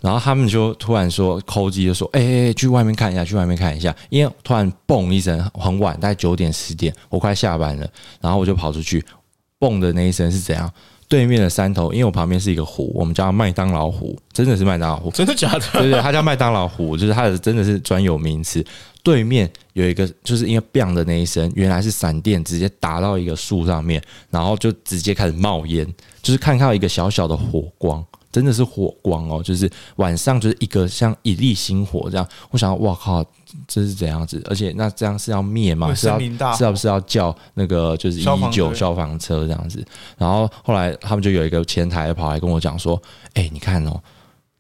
然后他们就突然说，扣机就说：“哎、哎、哎去外面看一下，去外面看一下。”因为突然嘣一声，很晚，大概九点十点，我快下班了，然后我就跑出去，嘣的那一声是怎样？对面的山头，因为我旁边是一个湖，我们叫它麦当劳湖，真的是麦当劳湖。真的假的？对对，它叫麦当劳湖，就是它的真的是专有名词。对面有一个，就是因为 “bang” 的那一声，原来是闪电直接打到一个树上面，然后就直接开始冒烟，就是看到一个小小的火光，真的是火光哦，就是晚上就是一个像一粒星火这样。我想，哇靠，这是怎样子？而且那这样是要灭吗？是要是要不是要叫那个就是一消防队九消防车这样子？然后后来他们就有一个前台跑来跟我讲说：“哎、你看哦，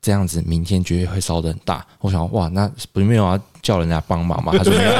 这样子明天绝对会烧的很大。”我想哇，那不是没有要叫人家帮忙嘛？他说没有，对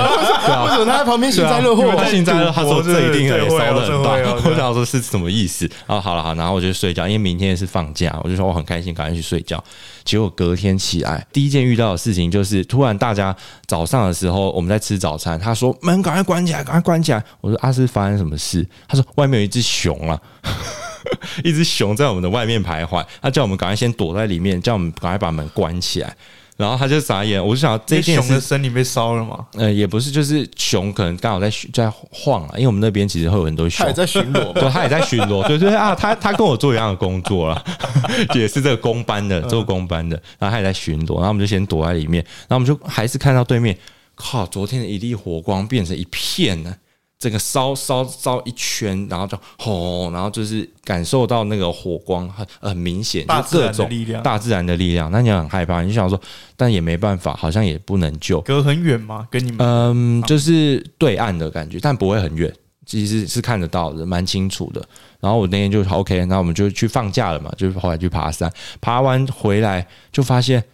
啊为什么他在旁边幸灾乐祸？他幸灾乐祸，他说这一定会烧得很大。我想说是什么意思？然后好了好，然后我就睡觉，因为明天是放假，我就说我很开心，赶快去睡觉。结果隔天起来，第一件遇到的事情就是，突然大家早上的时候我们在吃早餐，他说门赶快关起来，赶快关起来。我说阿、啊、是发生什么事？他说外面有一只熊啊。一只熊在我们的外面徘徊，他叫我们赶快先躲在里面，叫我们赶快把门关起来。然后他就傻眼，我就想这熊的身体被烧了吗？呃，也不是，就是熊可能刚好在在晃啊，因为我们那边其实会有很多熊他也，在巡逻对，嘛。他也在巡逻，对对啊，他他跟我做一样的工作了，也是这个公班的，做公班的，然后他也在巡逻，然后我们就先躲在里面，然后我们就还是看到对面，靠，昨天的一粒火光变成一片呢。整个烧烧烧一圈，然后就轰，然后就是感受到那个火光很很明显，大自然的就各种力量大自然的力量。那你很害怕，你就想说，但也没办法，好像也不能救。隔很远吗？跟你们嗯，就是对岸的感觉，但不会很远，其实是看得到的，蛮清楚的。然后我那天就 OK，那我们就去放假了嘛，就是后来去爬山，爬完回来就发现，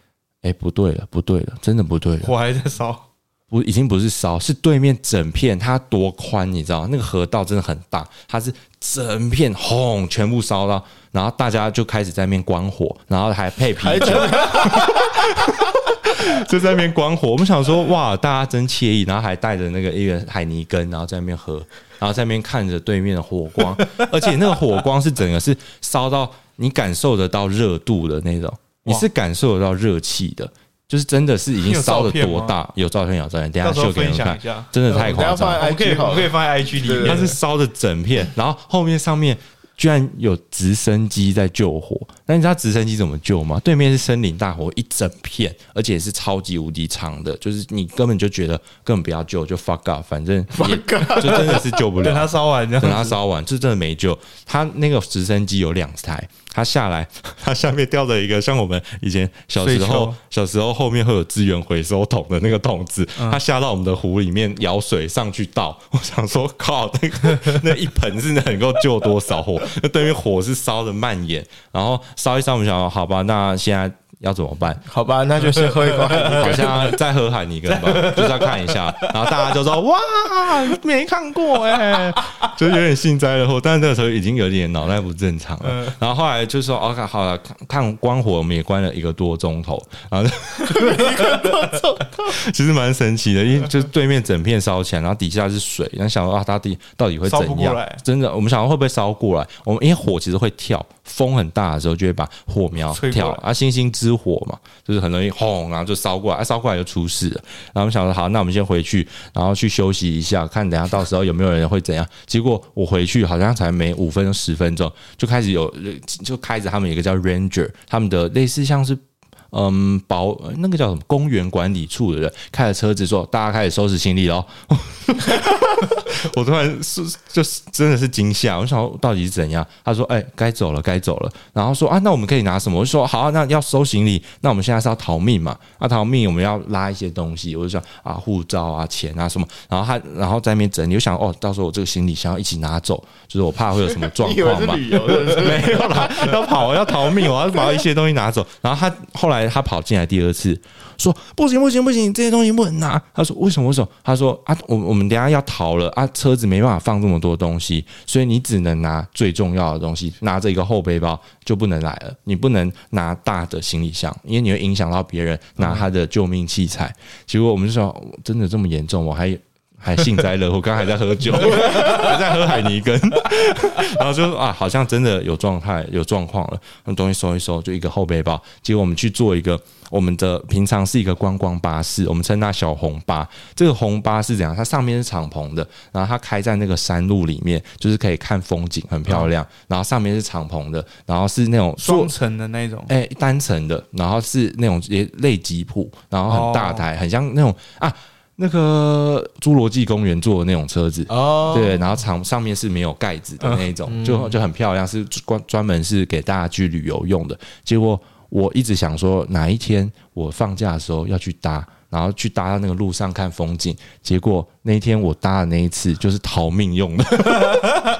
哎，不对了，不对了，真的不对了，火还在烧，不已经不是烧，是对面整片它多宽，你知道那个河道真的很大，它是整片轰全部烧到，然后大家就开始在那边关火，然后还配啤酒，就在那边关火。我们想说，哇，大家真惬意，然后还带着那个一个海泥根，然后在那边喝，然后在那边看着对面的火光，而且那个火光是整个是烧到你感受得到热度的那种，你是感受得到热气的。就是真的是已经烧的多大？有照片有照片，等下秀给你们看。真的太夸张我可以我可以放在 IG 里面。它是烧的整片，然后后面上面居然有直升机在救火。那你知道直升机怎么救吗？对面是森林大火一整片，而且是超级无敌长的，就是你根本就觉得根本不要救，就 fuck up，反正也就真的是救不了。等它烧完等它烧完，就真的没救。它那个直升机有两台，它下来，它下面吊着一个像我们以前小时候小时候后面会有资源回收桶的那个桶子，嗯它下到我们的湖里面舀水上去倒。我想说，靠，那个那一盆是能够救多少火？那对面火是烧的蔓延，然后烧一烧，我们想说，好吧，那现在要怎么办？好吧，那就先喝一口。好像再喝海尼根吧，就是要看一下，然后大家就说哇，没看过哎、就有点幸灾乐祸，但是那个时候已经有点脑袋不正常了。然后后来就说 OK 好了，看看关火，我们也关了一个多钟头，然后其实蛮神奇的，因为就是对面整片烧起来，然后底下是水，然后想说啊，到底到底会怎样？真的，我们想说会不会烧过来？我们因为火其实会跳，风很大的时候就会把火苗吹过来跳啊，星星之火嘛，就是很容易轰，然后就烧过来，啊，烧过来就出事了。然后我们想说，好，那我们先回去，然后去休息一下，看等下到时候有没有人会怎样。结果我回去好像才没五分钟十分钟，就开始有就开着他们有一个叫 Ranger，他们的类似像是。嗯，保那个叫什么公园管理处的人开着车子说，大家开始收拾行李喽。我突然是就是真的是惊吓，我想到底是怎样？他说：“哎、该走了，该走了。”然后说：“啊，那我们可以拿什么？”我就说：“好、啊，那要收行李，那我们现在是要逃命嘛？啊，逃命我们要拉一些东西。”我就想啊，护照啊、钱啊什么。然后他然后在那边整理，我想哦，到时候我这个行李箱要一起拿走，就是我怕会有什么状况嘛。没有啦，要跑要逃命，我要把一些东西拿走。然后他后来他跑进来第二次，说不行不行不行，这些东西不能拿。他说为什么为什么？他说啊，我我们等下要逃了啊，车子没办法放这么多东西，所以你只能拿最重要的东西，拿着一个后背包就不能来了。你不能拿大的行李箱，因为你会影响到别人拿他的救命器材。结果我们就说真的这么严重，我还。还幸灾乐祸，刚刚还在喝酒，还在喝海尼根，然后就啊，好像真的有状态、有状况了，那东西收一收，就一个后背包。结果我们去做一个，我们的平常是一个观光巴士，我们称它小红巴。这个红巴是怎样？它上面是敞篷的，然后它开在那个山路里面，就是可以看风景，很漂亮。然后上面是敞篷的，然后是那种坐双层的那种，哎、单层的，然后是那种也类吉普，然后很大台，很像那种啊，那个侏罗纪公园坐的那种车子。哦，对，然后长上面是没有盖子的那一种，就就很漂亮，是专专门是给大家去旅游用的。结果我一直想说，哪一天我放假的时候要去搭，然后去搭到那个路上看风景。结果那一天我搭的那一次就是逃命用的，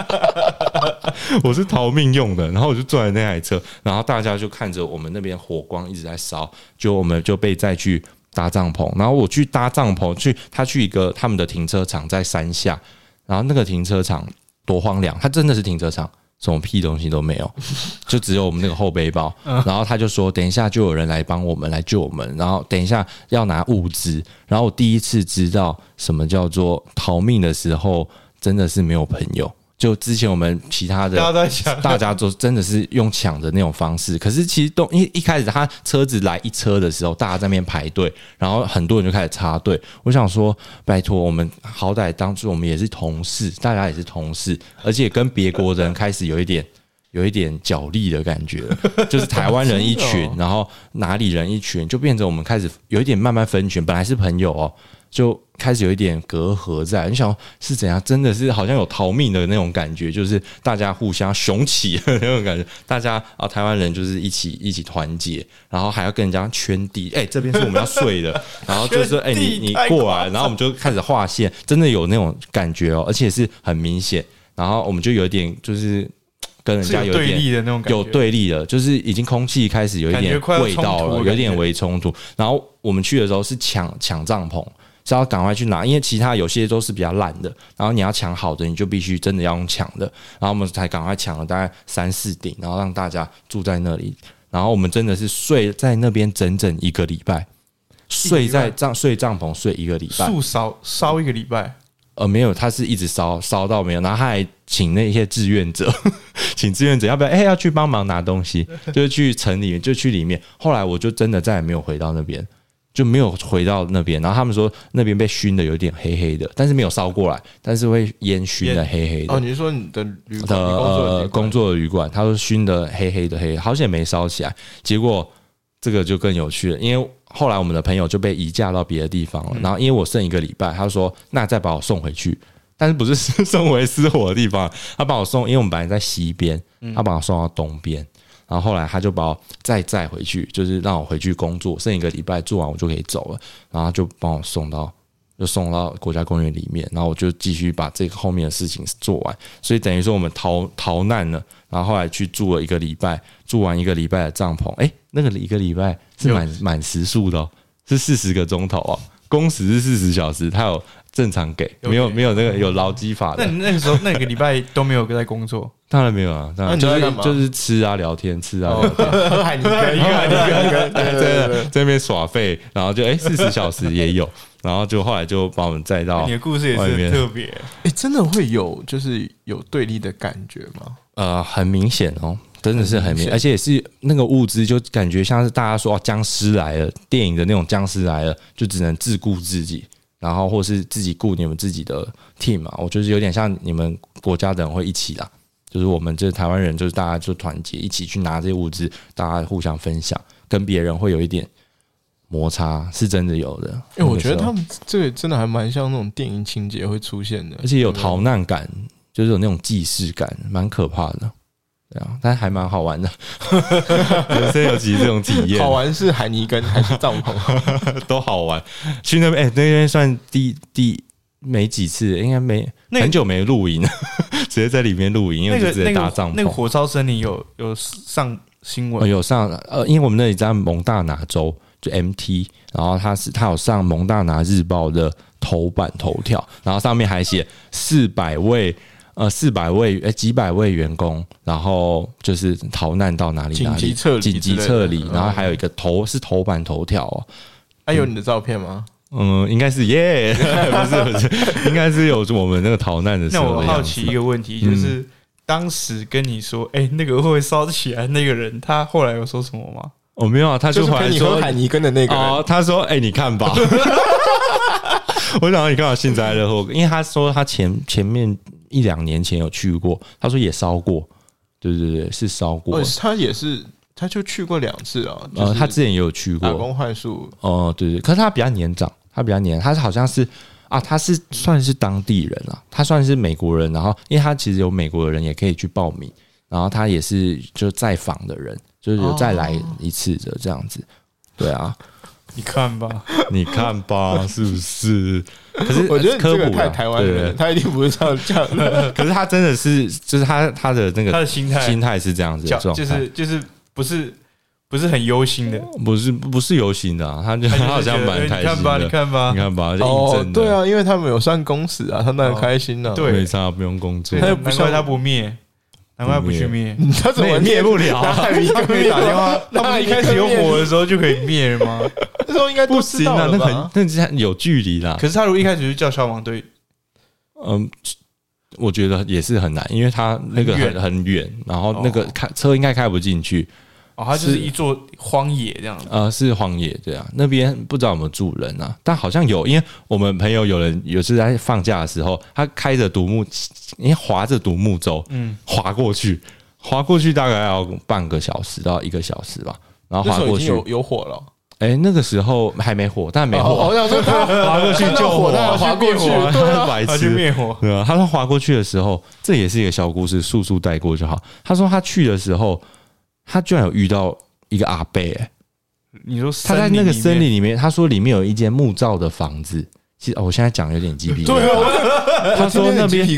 我是逃命用的，然后我就坐在那台车，然后大家就看着我们那边火光一直在烧，就我们就被载去搭帐篷，然后我去搭帐篷，去他去一个他们的停车场在山下，然后那个停车场多荒凉，它真的是停车场。什么屁东西都没有，就只有我们那个后背包。然后他就说，等一下就有人来帮我们来救我们，然后等一下要拿物资。然后我第一次知道什么叫做逃命的时候，真的是没有朋友。就之前我们其他的大家都在想，大家都真的是用抢的那种方式，可是其实都一一开始他车子来一车的时候，大家在那边排队，然后很多人就开始插队。我想说，拜托我们好歹当初我们也是同事，大家也是同事，而且跟别国人开始有一点。有一点角力的感觉，就是台湾人一群，然后哪里人一群，就变成我们开始有一点慢慢分群。本来是朋友哦，就开始有一点隔阂在。你想是怎样？真的是好像有逃命的那种感觉，就是大家互相雄起的那种感觉。大家啊，台湾人就是一起一起团结，然后还要跟人家圈地。哎、这边是我们要睡的，然后就是说，哎、你你过来，然后我们就开始划线，真的有那种感觉哦，而且是很明显。然后我们就有点就是跟人家有对立的那种感觉，有对立的，就是已经空气开始有一点味道了，有点微冲突。然后我们去的时候是抢抢帐篷，是要赶快去拿，因为其他有些都是比较烂的，然后你要抢好的，你就必须真的要用抢的。然后我们才赶快抢了大概三四顶，然后让大家住在那里。然后我们真的是睡在那边整整一个礼拜，睡在帐睡帐篷睡一个礼拜。树烧烧一个礼拜，呃，没有，他是一直烧烧到没有，然后他还请那些志愿者，请志愿者要不要？哎、要去帮忙拿东西，就是去城里面，就去里面。后来我就真的再也没有回到那边，就没有回到那边。然后他们说那边被熏的有点黑黑的，但是没有烧过来，但是会烟熏的黑黑的。哦，你是说你的旅呃工作的旅馆，他说熏的黑黑的黑，好险没烧起来。结果这个就更有趣了，因为后来我们的朋友就被移驾到别的地方了。然后因为我剩一个礼拜，他说那再把我送回去，但是不是送回失火的地方，他把我送，因为我们本来在西边，他把我送到东边。然后后来他就把我再载回去，就是让我回去工作，剩一个礼拜做完我就可以走了。然后就帮我送到就送到国家公园里面，然后我就继续把这个后面的事情做完。所以等于说我们逃逃难了，然后后来去住了一个礼拜，住完一个礼拜的帐篷，哎，那个一个礼拜是满满时数的、哦，是四十个钟头哦，工时是四十小时，他有正常给，没有没有那个有劳基法的，那你那个时候那个礼拜都没有在工作，当然没有啊，当然就是那你都在干嘛？就是吃啊聊天，吃啊。喝海尼根，喝海尼根，对对对在那边耍废，然后就哎四十小时也有，然后就后来就把我们载到你的故事也是特别，哎，真的会有就是有对立的感觉吗？呃很明显哦，真的是很明而且也是那个物资就感觉像是大家说哦僵尸来了，电影的那种僵尸来了，就只能自顾自己。然后或是自己雇你们自己的 team 嘛，我就是有点像你们国家的人会一起啦，就是我们这台湾人就是大家就团结一起去拿这些物资，大家互相分享，跟别人会有一点摩擦，是真的有的。因为我觉得他们这个真的还蛮像那种电影情节会出现的，而且有逃难感，就是有那种既视感，蛮可怕的。对啊，但还蛮好玩的，人生有几次这种体验，好玩是海尼根还是帐篷？都好玩。去那边，哎、那边算第第没几次，应该没、那个很久没露营，直接在里面露营，因为就直接搭帐篷。那个火烧森林有有上新呃闻，有上呃，因为我们那里在蒙大拿州，就 MT，然后他是他有上蒙大拿日报的头版头条，然后上面还写四百位呃四百位呃几百位员工，然后就是逃难到哪里哪里紧急撤离紧急撤离，嗯然后还有一个头是头版头条哦，还有你的照片吗？嗯，应该是耶，不是不是，应该是有我们那个逃难的时那候的样子我好奇一个问题，就是当时跟你说，哎，那个会不会烧起来？那个人他后来有说什么吗？哦，没有啊，他就就是回来陪你说海尼根的那个人，哦，他说：“哎、你看吧。”我想到你干嘛幸灾乐祸？因为他说他前前面一两年前有去过，他说也烧过，对对对，是烧过哦。他也是，他就去过两次啊。呃，他之前也有去过，打工换宿，哦，对对，可是他比较年长，他比较年，他是好像是啊，他是算是当地人啊，他算是美国人，然后因为他其实有美国的人也可以去报名，然后他也是就在访的人，就是有再来一次的这样子，对啊，你看吧，你看吧，是不是？可是我觉得科普太台湾人他一定不是这样讲的。可是他真的是，就是他他的那个他的心态。心态是这样子就是就是不是不是很忧心的，不是不是忧心的、啊，他就好像蛮开心你看吧，的，你看吧。你，看吧，就印哦证，对，啊，因为他们有算工时啊，他们很开心的。对。没差，不用工作，他又不像难怪他不灭，难怪不去灭。他怎么灭不了。啊 他打电话，他不一开始有火的时候就可以灭了吗？那时候应该不知行啊，那很那是有距离啦。可是他如果一开始就叫消防队，嗯，我觉得也是很难，因为他那个很远。很很远，然后那个哦。开车应该开不进去，哦，它就是是一座荒野这样子。呃，是荒野对啊，那边不知道有没有住人啊，但好像有，因为我们朋友有人有次在放假的时候，他开着独木，因为划着独木舟，嗯，划过去，划过去大概要半个小时到一个小时吧，然后那划过去，有有火了，哎、那个时候还没火，但没哦火，我想说他 划过去看到就火，当然划过去，对啊，白他去痴。灭火，对啊，他说划过去的时候，这也是一个小故事，速速带过就好。他说他去的时候，他居然有遇到一个阿伯、欸，你说他在那个森林里面，他说里面有一间木造的房子。其实、哦、我现在讲有点鸡皮疙对瘩。啊，他说那边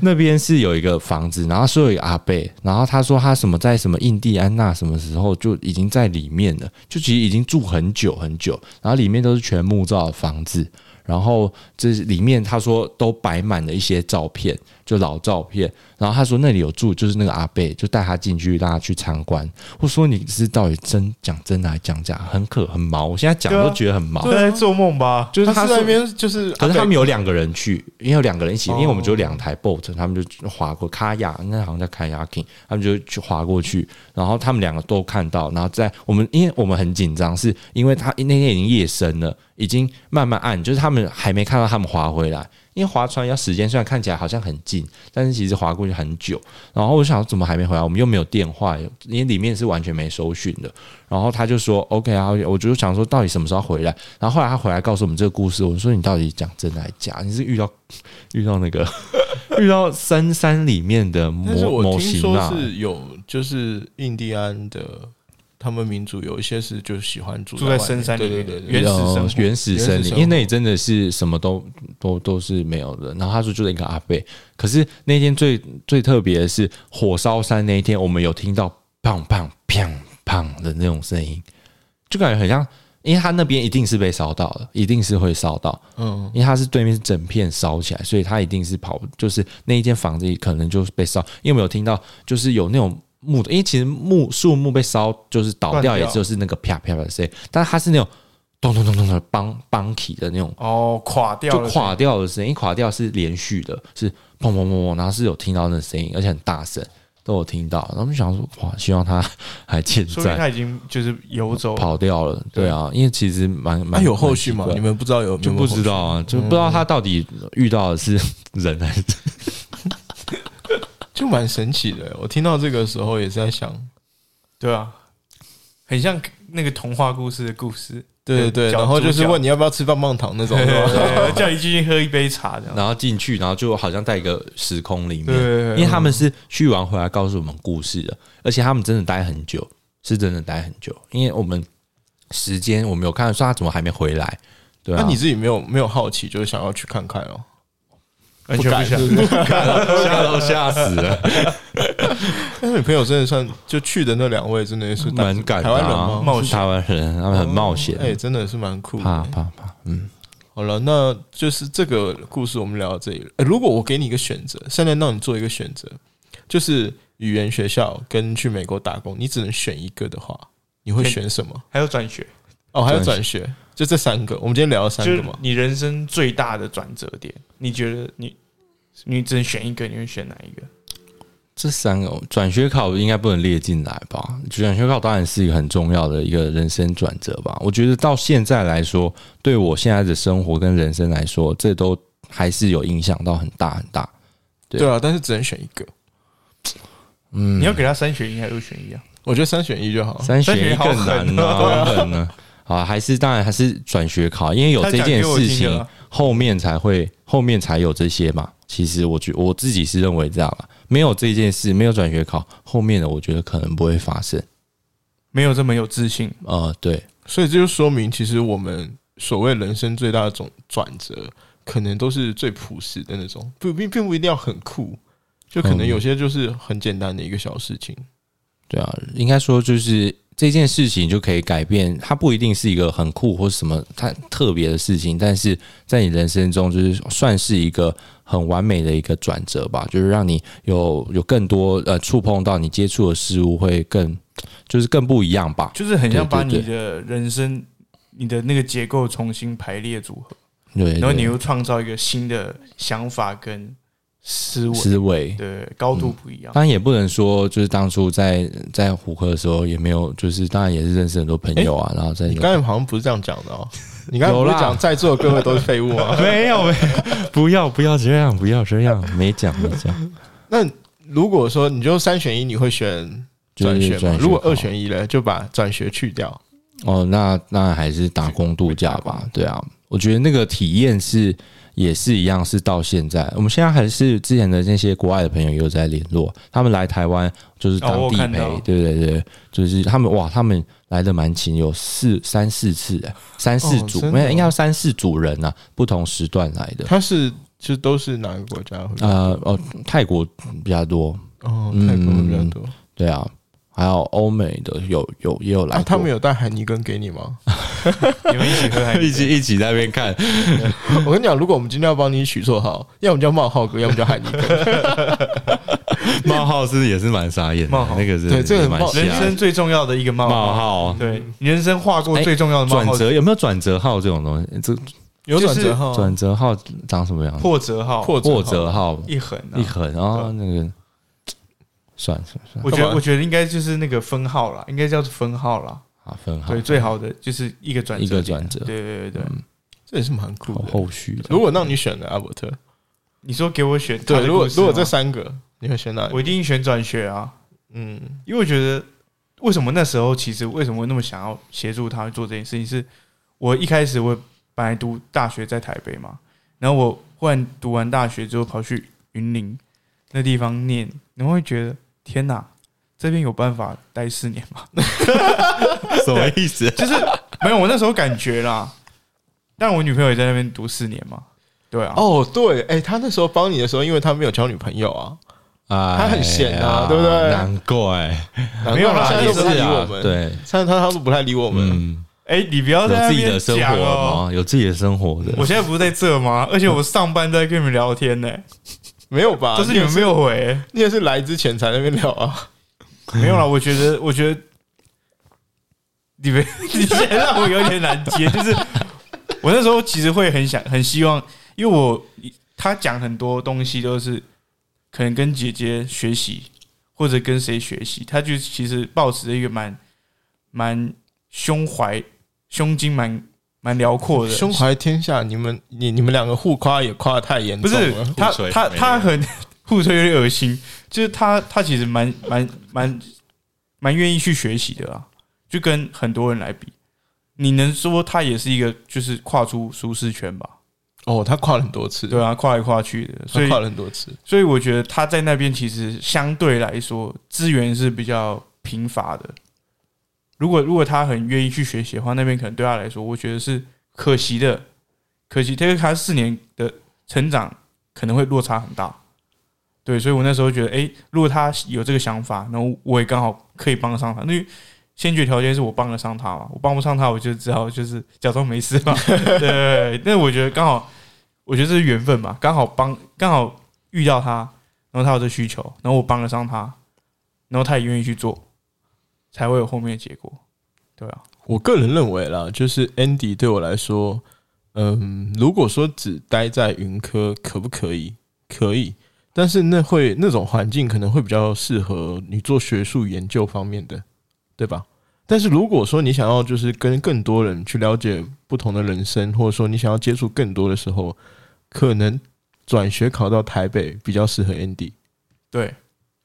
那边是有一个房子，然后说有一个阿贝，然后他说他什么在什么印第安纳什么时候就已经在里面了，就其实已经住很久很久，然后里面都是全木造的房子，然后这里面他说都摆满了一些照片，就老照片，然后他说那里有住就是那个阿贝，就带他进去让他去参观。我说你是到底真讲真的还讲假？很可很毛，我现在讲都觉得很毛。他在做梦吧？就是他在那边就是，可是他们有两个人去，因为有两个人一起，因为我们只有哦两台 boat，他们就划过卡亚，那好像叫卡亚 king，他们就去划过去，然后他们两个都看到，然后在我们因为我们很紧张，是因为他那天已经夜深了，已经慢慢暗，就是他们还没看到他们划回来。因为划船要时间，虽然看起来好像很近，但是其实划过去很久。然后我想怎么还没回来？我们又没有电话，因为里面是完全没收讯的。然后他就说 OK 啊，我就想说到底什么时候回来？然后后来他回来告诉我们这个故事，我说你到底讲真还是假？你是遇到 遇到那个 遇到深山里面的但是模模我听说型啊？是有，就是印第安的，他们民族有一些是就喜欢住住在深山里面对对对对原始原始森林，因为那里真的是什么都都都是没有的。然后他说就是一个阿贝，可是那天最最特别的是火烧山那一天，我们有听到砰砰砰砰的那种声音，就感觉很像，因为他那边一定是被烧到了，一定是会烧到，嗯，因为他是对面是整片烧起来，所以他一定是跑，就是那一间房子里可能就是被烧。因为我们有听到，就是有那种木的，因为其实木树木被烧，就是倒掉，也就是那个啪啪啪的声音，但是它是那种咚咚咚咚的邦邦起的那种，哦，垮掉，就垮掉的声音，垮掉是连续的，是砰砰砰砰，然后是有听到那声音，而且很大声，都有听到。然后我们想说，哇，希望它 还健在。说明他已经就是游走跑掉了，对啊，因为其实蛮那蛮有后续吗蛮？奇怪你们不知道有就不知道啊，就不知道他到底遇到的是 人还是就蛮神奇的。我听到这个时候也是在想，对啊，很像那个童话故事的故事，对对对，然后就是问你要不要吃棒棒糖那种？叫你进去喝一杯茶这样。然后进去，然后就好像在一个时空里面，因为他们是去完回来告诉我们故事的，而且他们真的待很久，是真的待很久，因为我们时间我没有看说他怎么还没回来，对啊，那你自己没有没有好奇，就是想要去看看哦？完全不想吓都吓死了，但是你朋友真的算就去的那两位，真的是蛮敢的、台湾人？冒险台湾人，他们很冒险，哎，真的是蛮酷的。怕怕怕，嗯，好了，那就是这个故事我们聊到这里了。诶如果我给你一个选择，现在让你做一个选择，就是语言学校跟去美国打工，你只能选一个的话，你会选什么？还有转学，哦，还有转转学。就这三个，我们今天聊了三个嘛。你人生最大的转折点，你觉得你你只能选一个，你会选哪一个？这三个转学考应该不能列进来吧？转学考当然是一个很重要的一个人生转折吧。我觉得到现在来说，对我现在的生活跟人生来说，这都还是有影响到很大很大。对对啊，但是只能选一个，嗯，你要给他三选一还是二选一啊？我觉得三选一就好。三选一更难呢、狠哦好狠呢。啊，还是当然还是转学考，因为有这件事情，后面才会后面才有这些嘛。其实我觉我自己是认为这样了，没有这件事，没有转学考，后面的我觉得可能不会发生。没有这么有自信，呃，对，所以这就说明，其实我们所谓人生最大的种转折，可能都是最朴实的那种，不并并不一定要很酷，就可能有些就是很简单的一个小事情。对啊，应该说就是这件事情就可以改变，它不一定是一个很酷或什么它特别的事情，但是在你人生中就是算是一个很完美的一个转折吧，就是让你有有更多呃触碰到你接触的事物会更就是更不一样吧。就是很像把你的人生、你的那个结构重新排列组合，对，然后你又创造一个新的想法跟思维，思维。对，高度不一样。当然也不能说，就是当初在在虎科的时候也没有，就是当然也是认识很多朋友啊，然后在你刚才好像不是这样讲的哦，你刚才不是讲在座的各位都是废物吗？没有没有，不要不要这样，不要这样，没讲没讲，那如果说你就三选一，你会选转学吗？如果二选一呢，就把转学去掉。哦，那那还是打工度假吧。对啊，我觉得那个体验是也是一样，是到现在，我们现在还是之前的那些国外的朋友也有在联络，他们来台湾就是当地陪，对对对，就是他们哇，他们来的蛮勤，有四三四次，哎三四组，哦没有应该有三四组人呐、不同时段来的。他是就都是哪个国家会？呃哦，泰国比较多，哦，嗯泰国比较多。对啊，还有欧美的有有也有来啊，他们有带海尼根给你吗？你们一起喝还一起一起在那边看，我跟你讲，如果我们今天要帮你取绰号，要么叫冒号哥，要么叫海尼根。冒号是也是蛮傻眼的，冒号。那个是对这个人生最重要的一个冒冒号。对，你人生画过最重要的冒转号，折有没有转折号这种东西？这有转折号，转折号长什么样？破折号，破破折号。一横啊。一。横啊，那个算了算了算。了我觉得，我觉得应该就是那个分号啦，应该叫做分号啦。啊，分号。对，最好的就是一个转折一个点转折。对对对对，这也是蛮酷后的。后续的。如果让你选的阿伯特，你说给我选他对，如果如果吗这三个，你会选哪里？我一定选转学啊，嗯，因为我觉得为什么那时候其实为什么会那么想要协助他做这件事情，是我一开始我本来读大学在台北嘛，然后我忽然读完大学之后跑去云林那地方念，你会觉得天哪，这边有办法待四年吗？什么意思？就是没有我那时候感觉啦，但我女朋友也在那边读四年嘛，对啊，哦，对，哎，他那时候帮你的时候，因为他没有交女朋友啊，啊他很闲啊对不对难怪，没有啦他现在都不太理我们，，对，现在他他都不太理我们。嗯，哎、你不要有在那边自己的生活讲哦。吗？有自己的生活的我，现在不是在这吗？而且我上班都在跟你们聊天呢、没有吧？就是你们没有回、欸你也是来之前才那边聊啊。没有啦，我觉得，我觉得你们 你现在让我有点难接，就是我那时候其实会很想很希望，因为我他讲很多东西都是可能跟姐姐学习，或者跟谁学习，他就其实保持着一个蛮蛮胸怀胸襟蛮蛮辽阔的胸怀天下，你们你你们两个互夸也夸的太严不是重了。他他他很 互吹有点恶心，就是他他其实蛮蛮蛮蛮愿意去学习的啦，就跟很多人来比，你能说他也是一个就是跨出舒适圈吧？哦，他跨了很多次，对啊，跨来跨去的，所以跨了很多次。所以我觉得他在那边其实相对来说资源是比较贫乏的。如果如果他很愿意去学习的话，那边可能对他来说，我觉得是可惜的。可惜，这个他四年的成长可能会落差很大。对，所以我那时候觉得，诶，如果他有这个想法，然后我也刚好可以帮得上他。那先决条件是我帮得上他嘛，我帮不上他，我就只好就是假装没事嘛。对那我觉得刚好，我觉得这是缘分嘛，刚好帮，刚好遇到他，然后他有这需求，然后我帮得上他，然后他也愿意去做，才会有后面的结果。对啊，我个人认为啦，就是 Andy 对我来说，嗯，如果说只待在云科，可不可以？可以，但是那会那种环境可能会比较适合你做学术研究方面的，对吧？但是如果说你想要就是跟更多人去了解不同的人生，或者说你想要接触更多的时候，可能转学考到台北比较适合 Andy，对，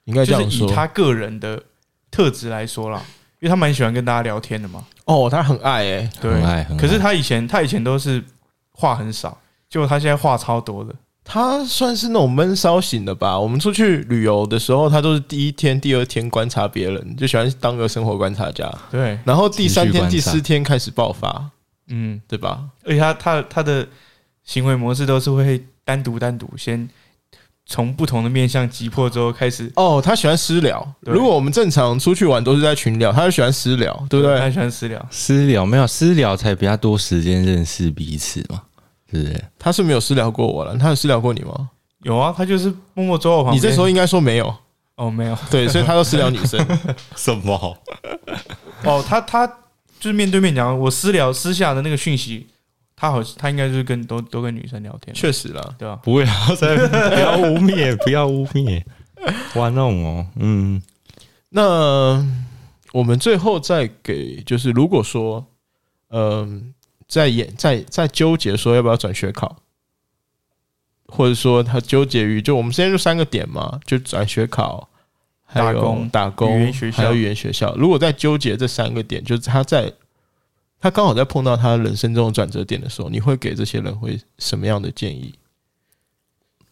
应该这样说就是以。他个人的特质来说啦，因为他蛮喜欢跟大家聊天的嘛。哦，他很爱诶、对很爱很，爱可是他以前他以前都是话很少，结果他现在话超多的。他算是那种闷骚型的吧。我们出去旅游的时候，他都是第一天、第二天观察别人，就喜欢当个生活观察家。对，然后第三天、第四天开始爆发，嗯，对吧？而且他他他的行为模式都是会单独单独先从不同的面向击破之后开始，哦，他喜欢私聊。如果我们正常出去玩都是在群聊，他就喜欢私聊，对不对他？喜欢私聊。私聊没有私聊才比较多时间认识彼此嘛，是不是？他是没有私聊过我了，他有私聊过你吗？有啊，他就是默默坐我旁边。你这时候应该说没有，哦没有对，所以他都私聊女生。什么？哦，他他就是面对面讲，我私聊私下的那个讯息，他好他应该就是跟都都跟女生聊天，确实啦，对吧？不会啊，再 不要污蔑，不要污蔑，玩弄哦，嗯，那我们最后再给，就是如果说，嗯、在演在在纠结说要不要转学考，或者说他纠结于，就我们现在就三个点嘛，就转学考，还有打工打工语言学校。还有语言学校。如果在纠结这三个点，就是他在他刚好在碰到他人生中的转折点的时候，你会给这些人会什么样的建议？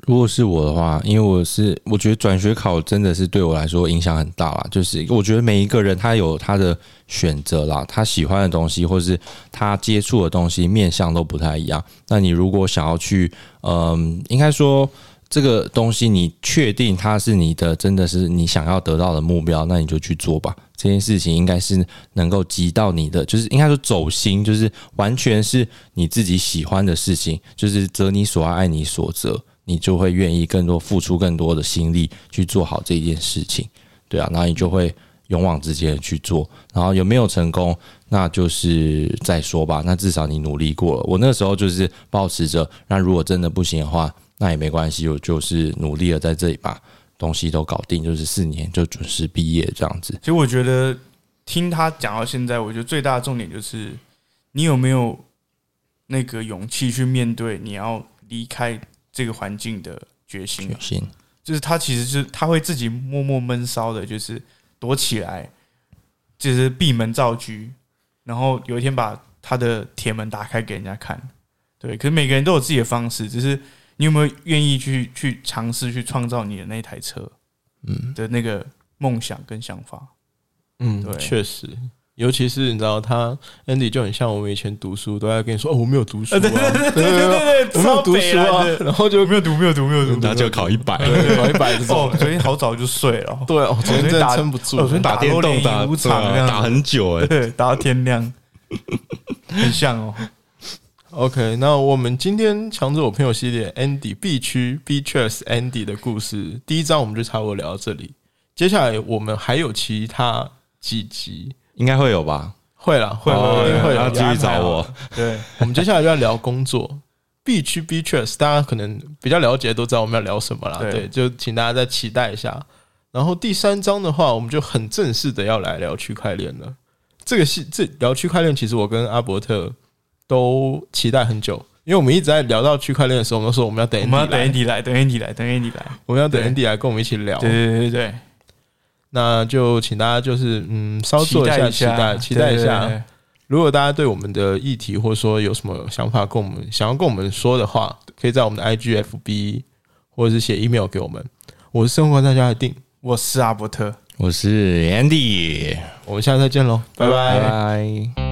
如果是我的话，因为我是我觉得转学考真的是对我来说影响很大啦。就是我觉得每一个人他有他的选择啦，他喜欢的东西或是他接触的东西面向都不太一样。那你如果想要去，嗯，应该说这个东西你确定它是你的，真的是你想要得到的目标，那你就去做吧。这件事情应该是能够及到你的，就是应该说走心，就是完全是你自己喜欢的事情，就是择你所爱，爱你所择，你就会愿意更多付出更多的心力去做好这件事情，对啊，然后你就会勇往直前去做，然后有没有成功，那就是再说吧。那至少你努力过了。我那时候就是保持着，那如果真的不行的话，那也没关系，我就是努力了在这里吧东西都搞定，就是四年就准时毕业这样子。其实我觉得听他讲到现在，我觉得最大的重点就是你有没有那个勇气去面对你要离开这个环境的决心啊。行，就是他其实就是他会自己默默闷骚的，就是躲起来，就是闭门造车，然后有一天把他的铁门打开给人家看。对，可是每个人都有自己的方式，只是你有没有愿意去去尝试去创造你的那台车嗯，的那个梦想跟想法？嗯，对确实，尤其是你知道他 Andy 就很像我们以前读书都在跟你说哦，我没有读书啊，对对对对我没有读书啊，然后就没有读，没有读，没有读。然后就考一百，对考一百这哦种，，昨天好早就睡了，对哦，昨天真的打撑不住哦昨天，打电动打打很久哎、对，打到天亮，很像哦。OK，那我们今天强者我朋友系列 Andy B 区 B Chess Andy 的故事，第一章我们就差不多聊到这里。接下来我们还有其他几集应该会有吧？会啦，会哦会一定会有要继续找我。对，我们接下来就要聊工作。B 区 B Chess，大家可能比较了解，都知道我们要聊什么啦。对对，就请大家再期待一下。然后第三章的话，我们就很正式的要来聊区块链了。这个是这聊区块链，其实我跟阿伯特都期待很久，因为我们一直在聊到区块链的时候，我们都说我们要等我们要 Andy 等来，Andy 来，等 Andy 来，等 Andy 来。我们要等 Andy 来跟我们一起聊。对对对对那就请大家就是嗯，稍对，做一下期待，期待一下。对对对如果大家对我们的议题或者说有什么想法跟我们想要跟我们说的话，可以在我们的 IGFB 或者是写 email 给我们。我是生活大家的定，我是阿伯特。我是 Andy，我们下次再见喽，拜拜拜拜。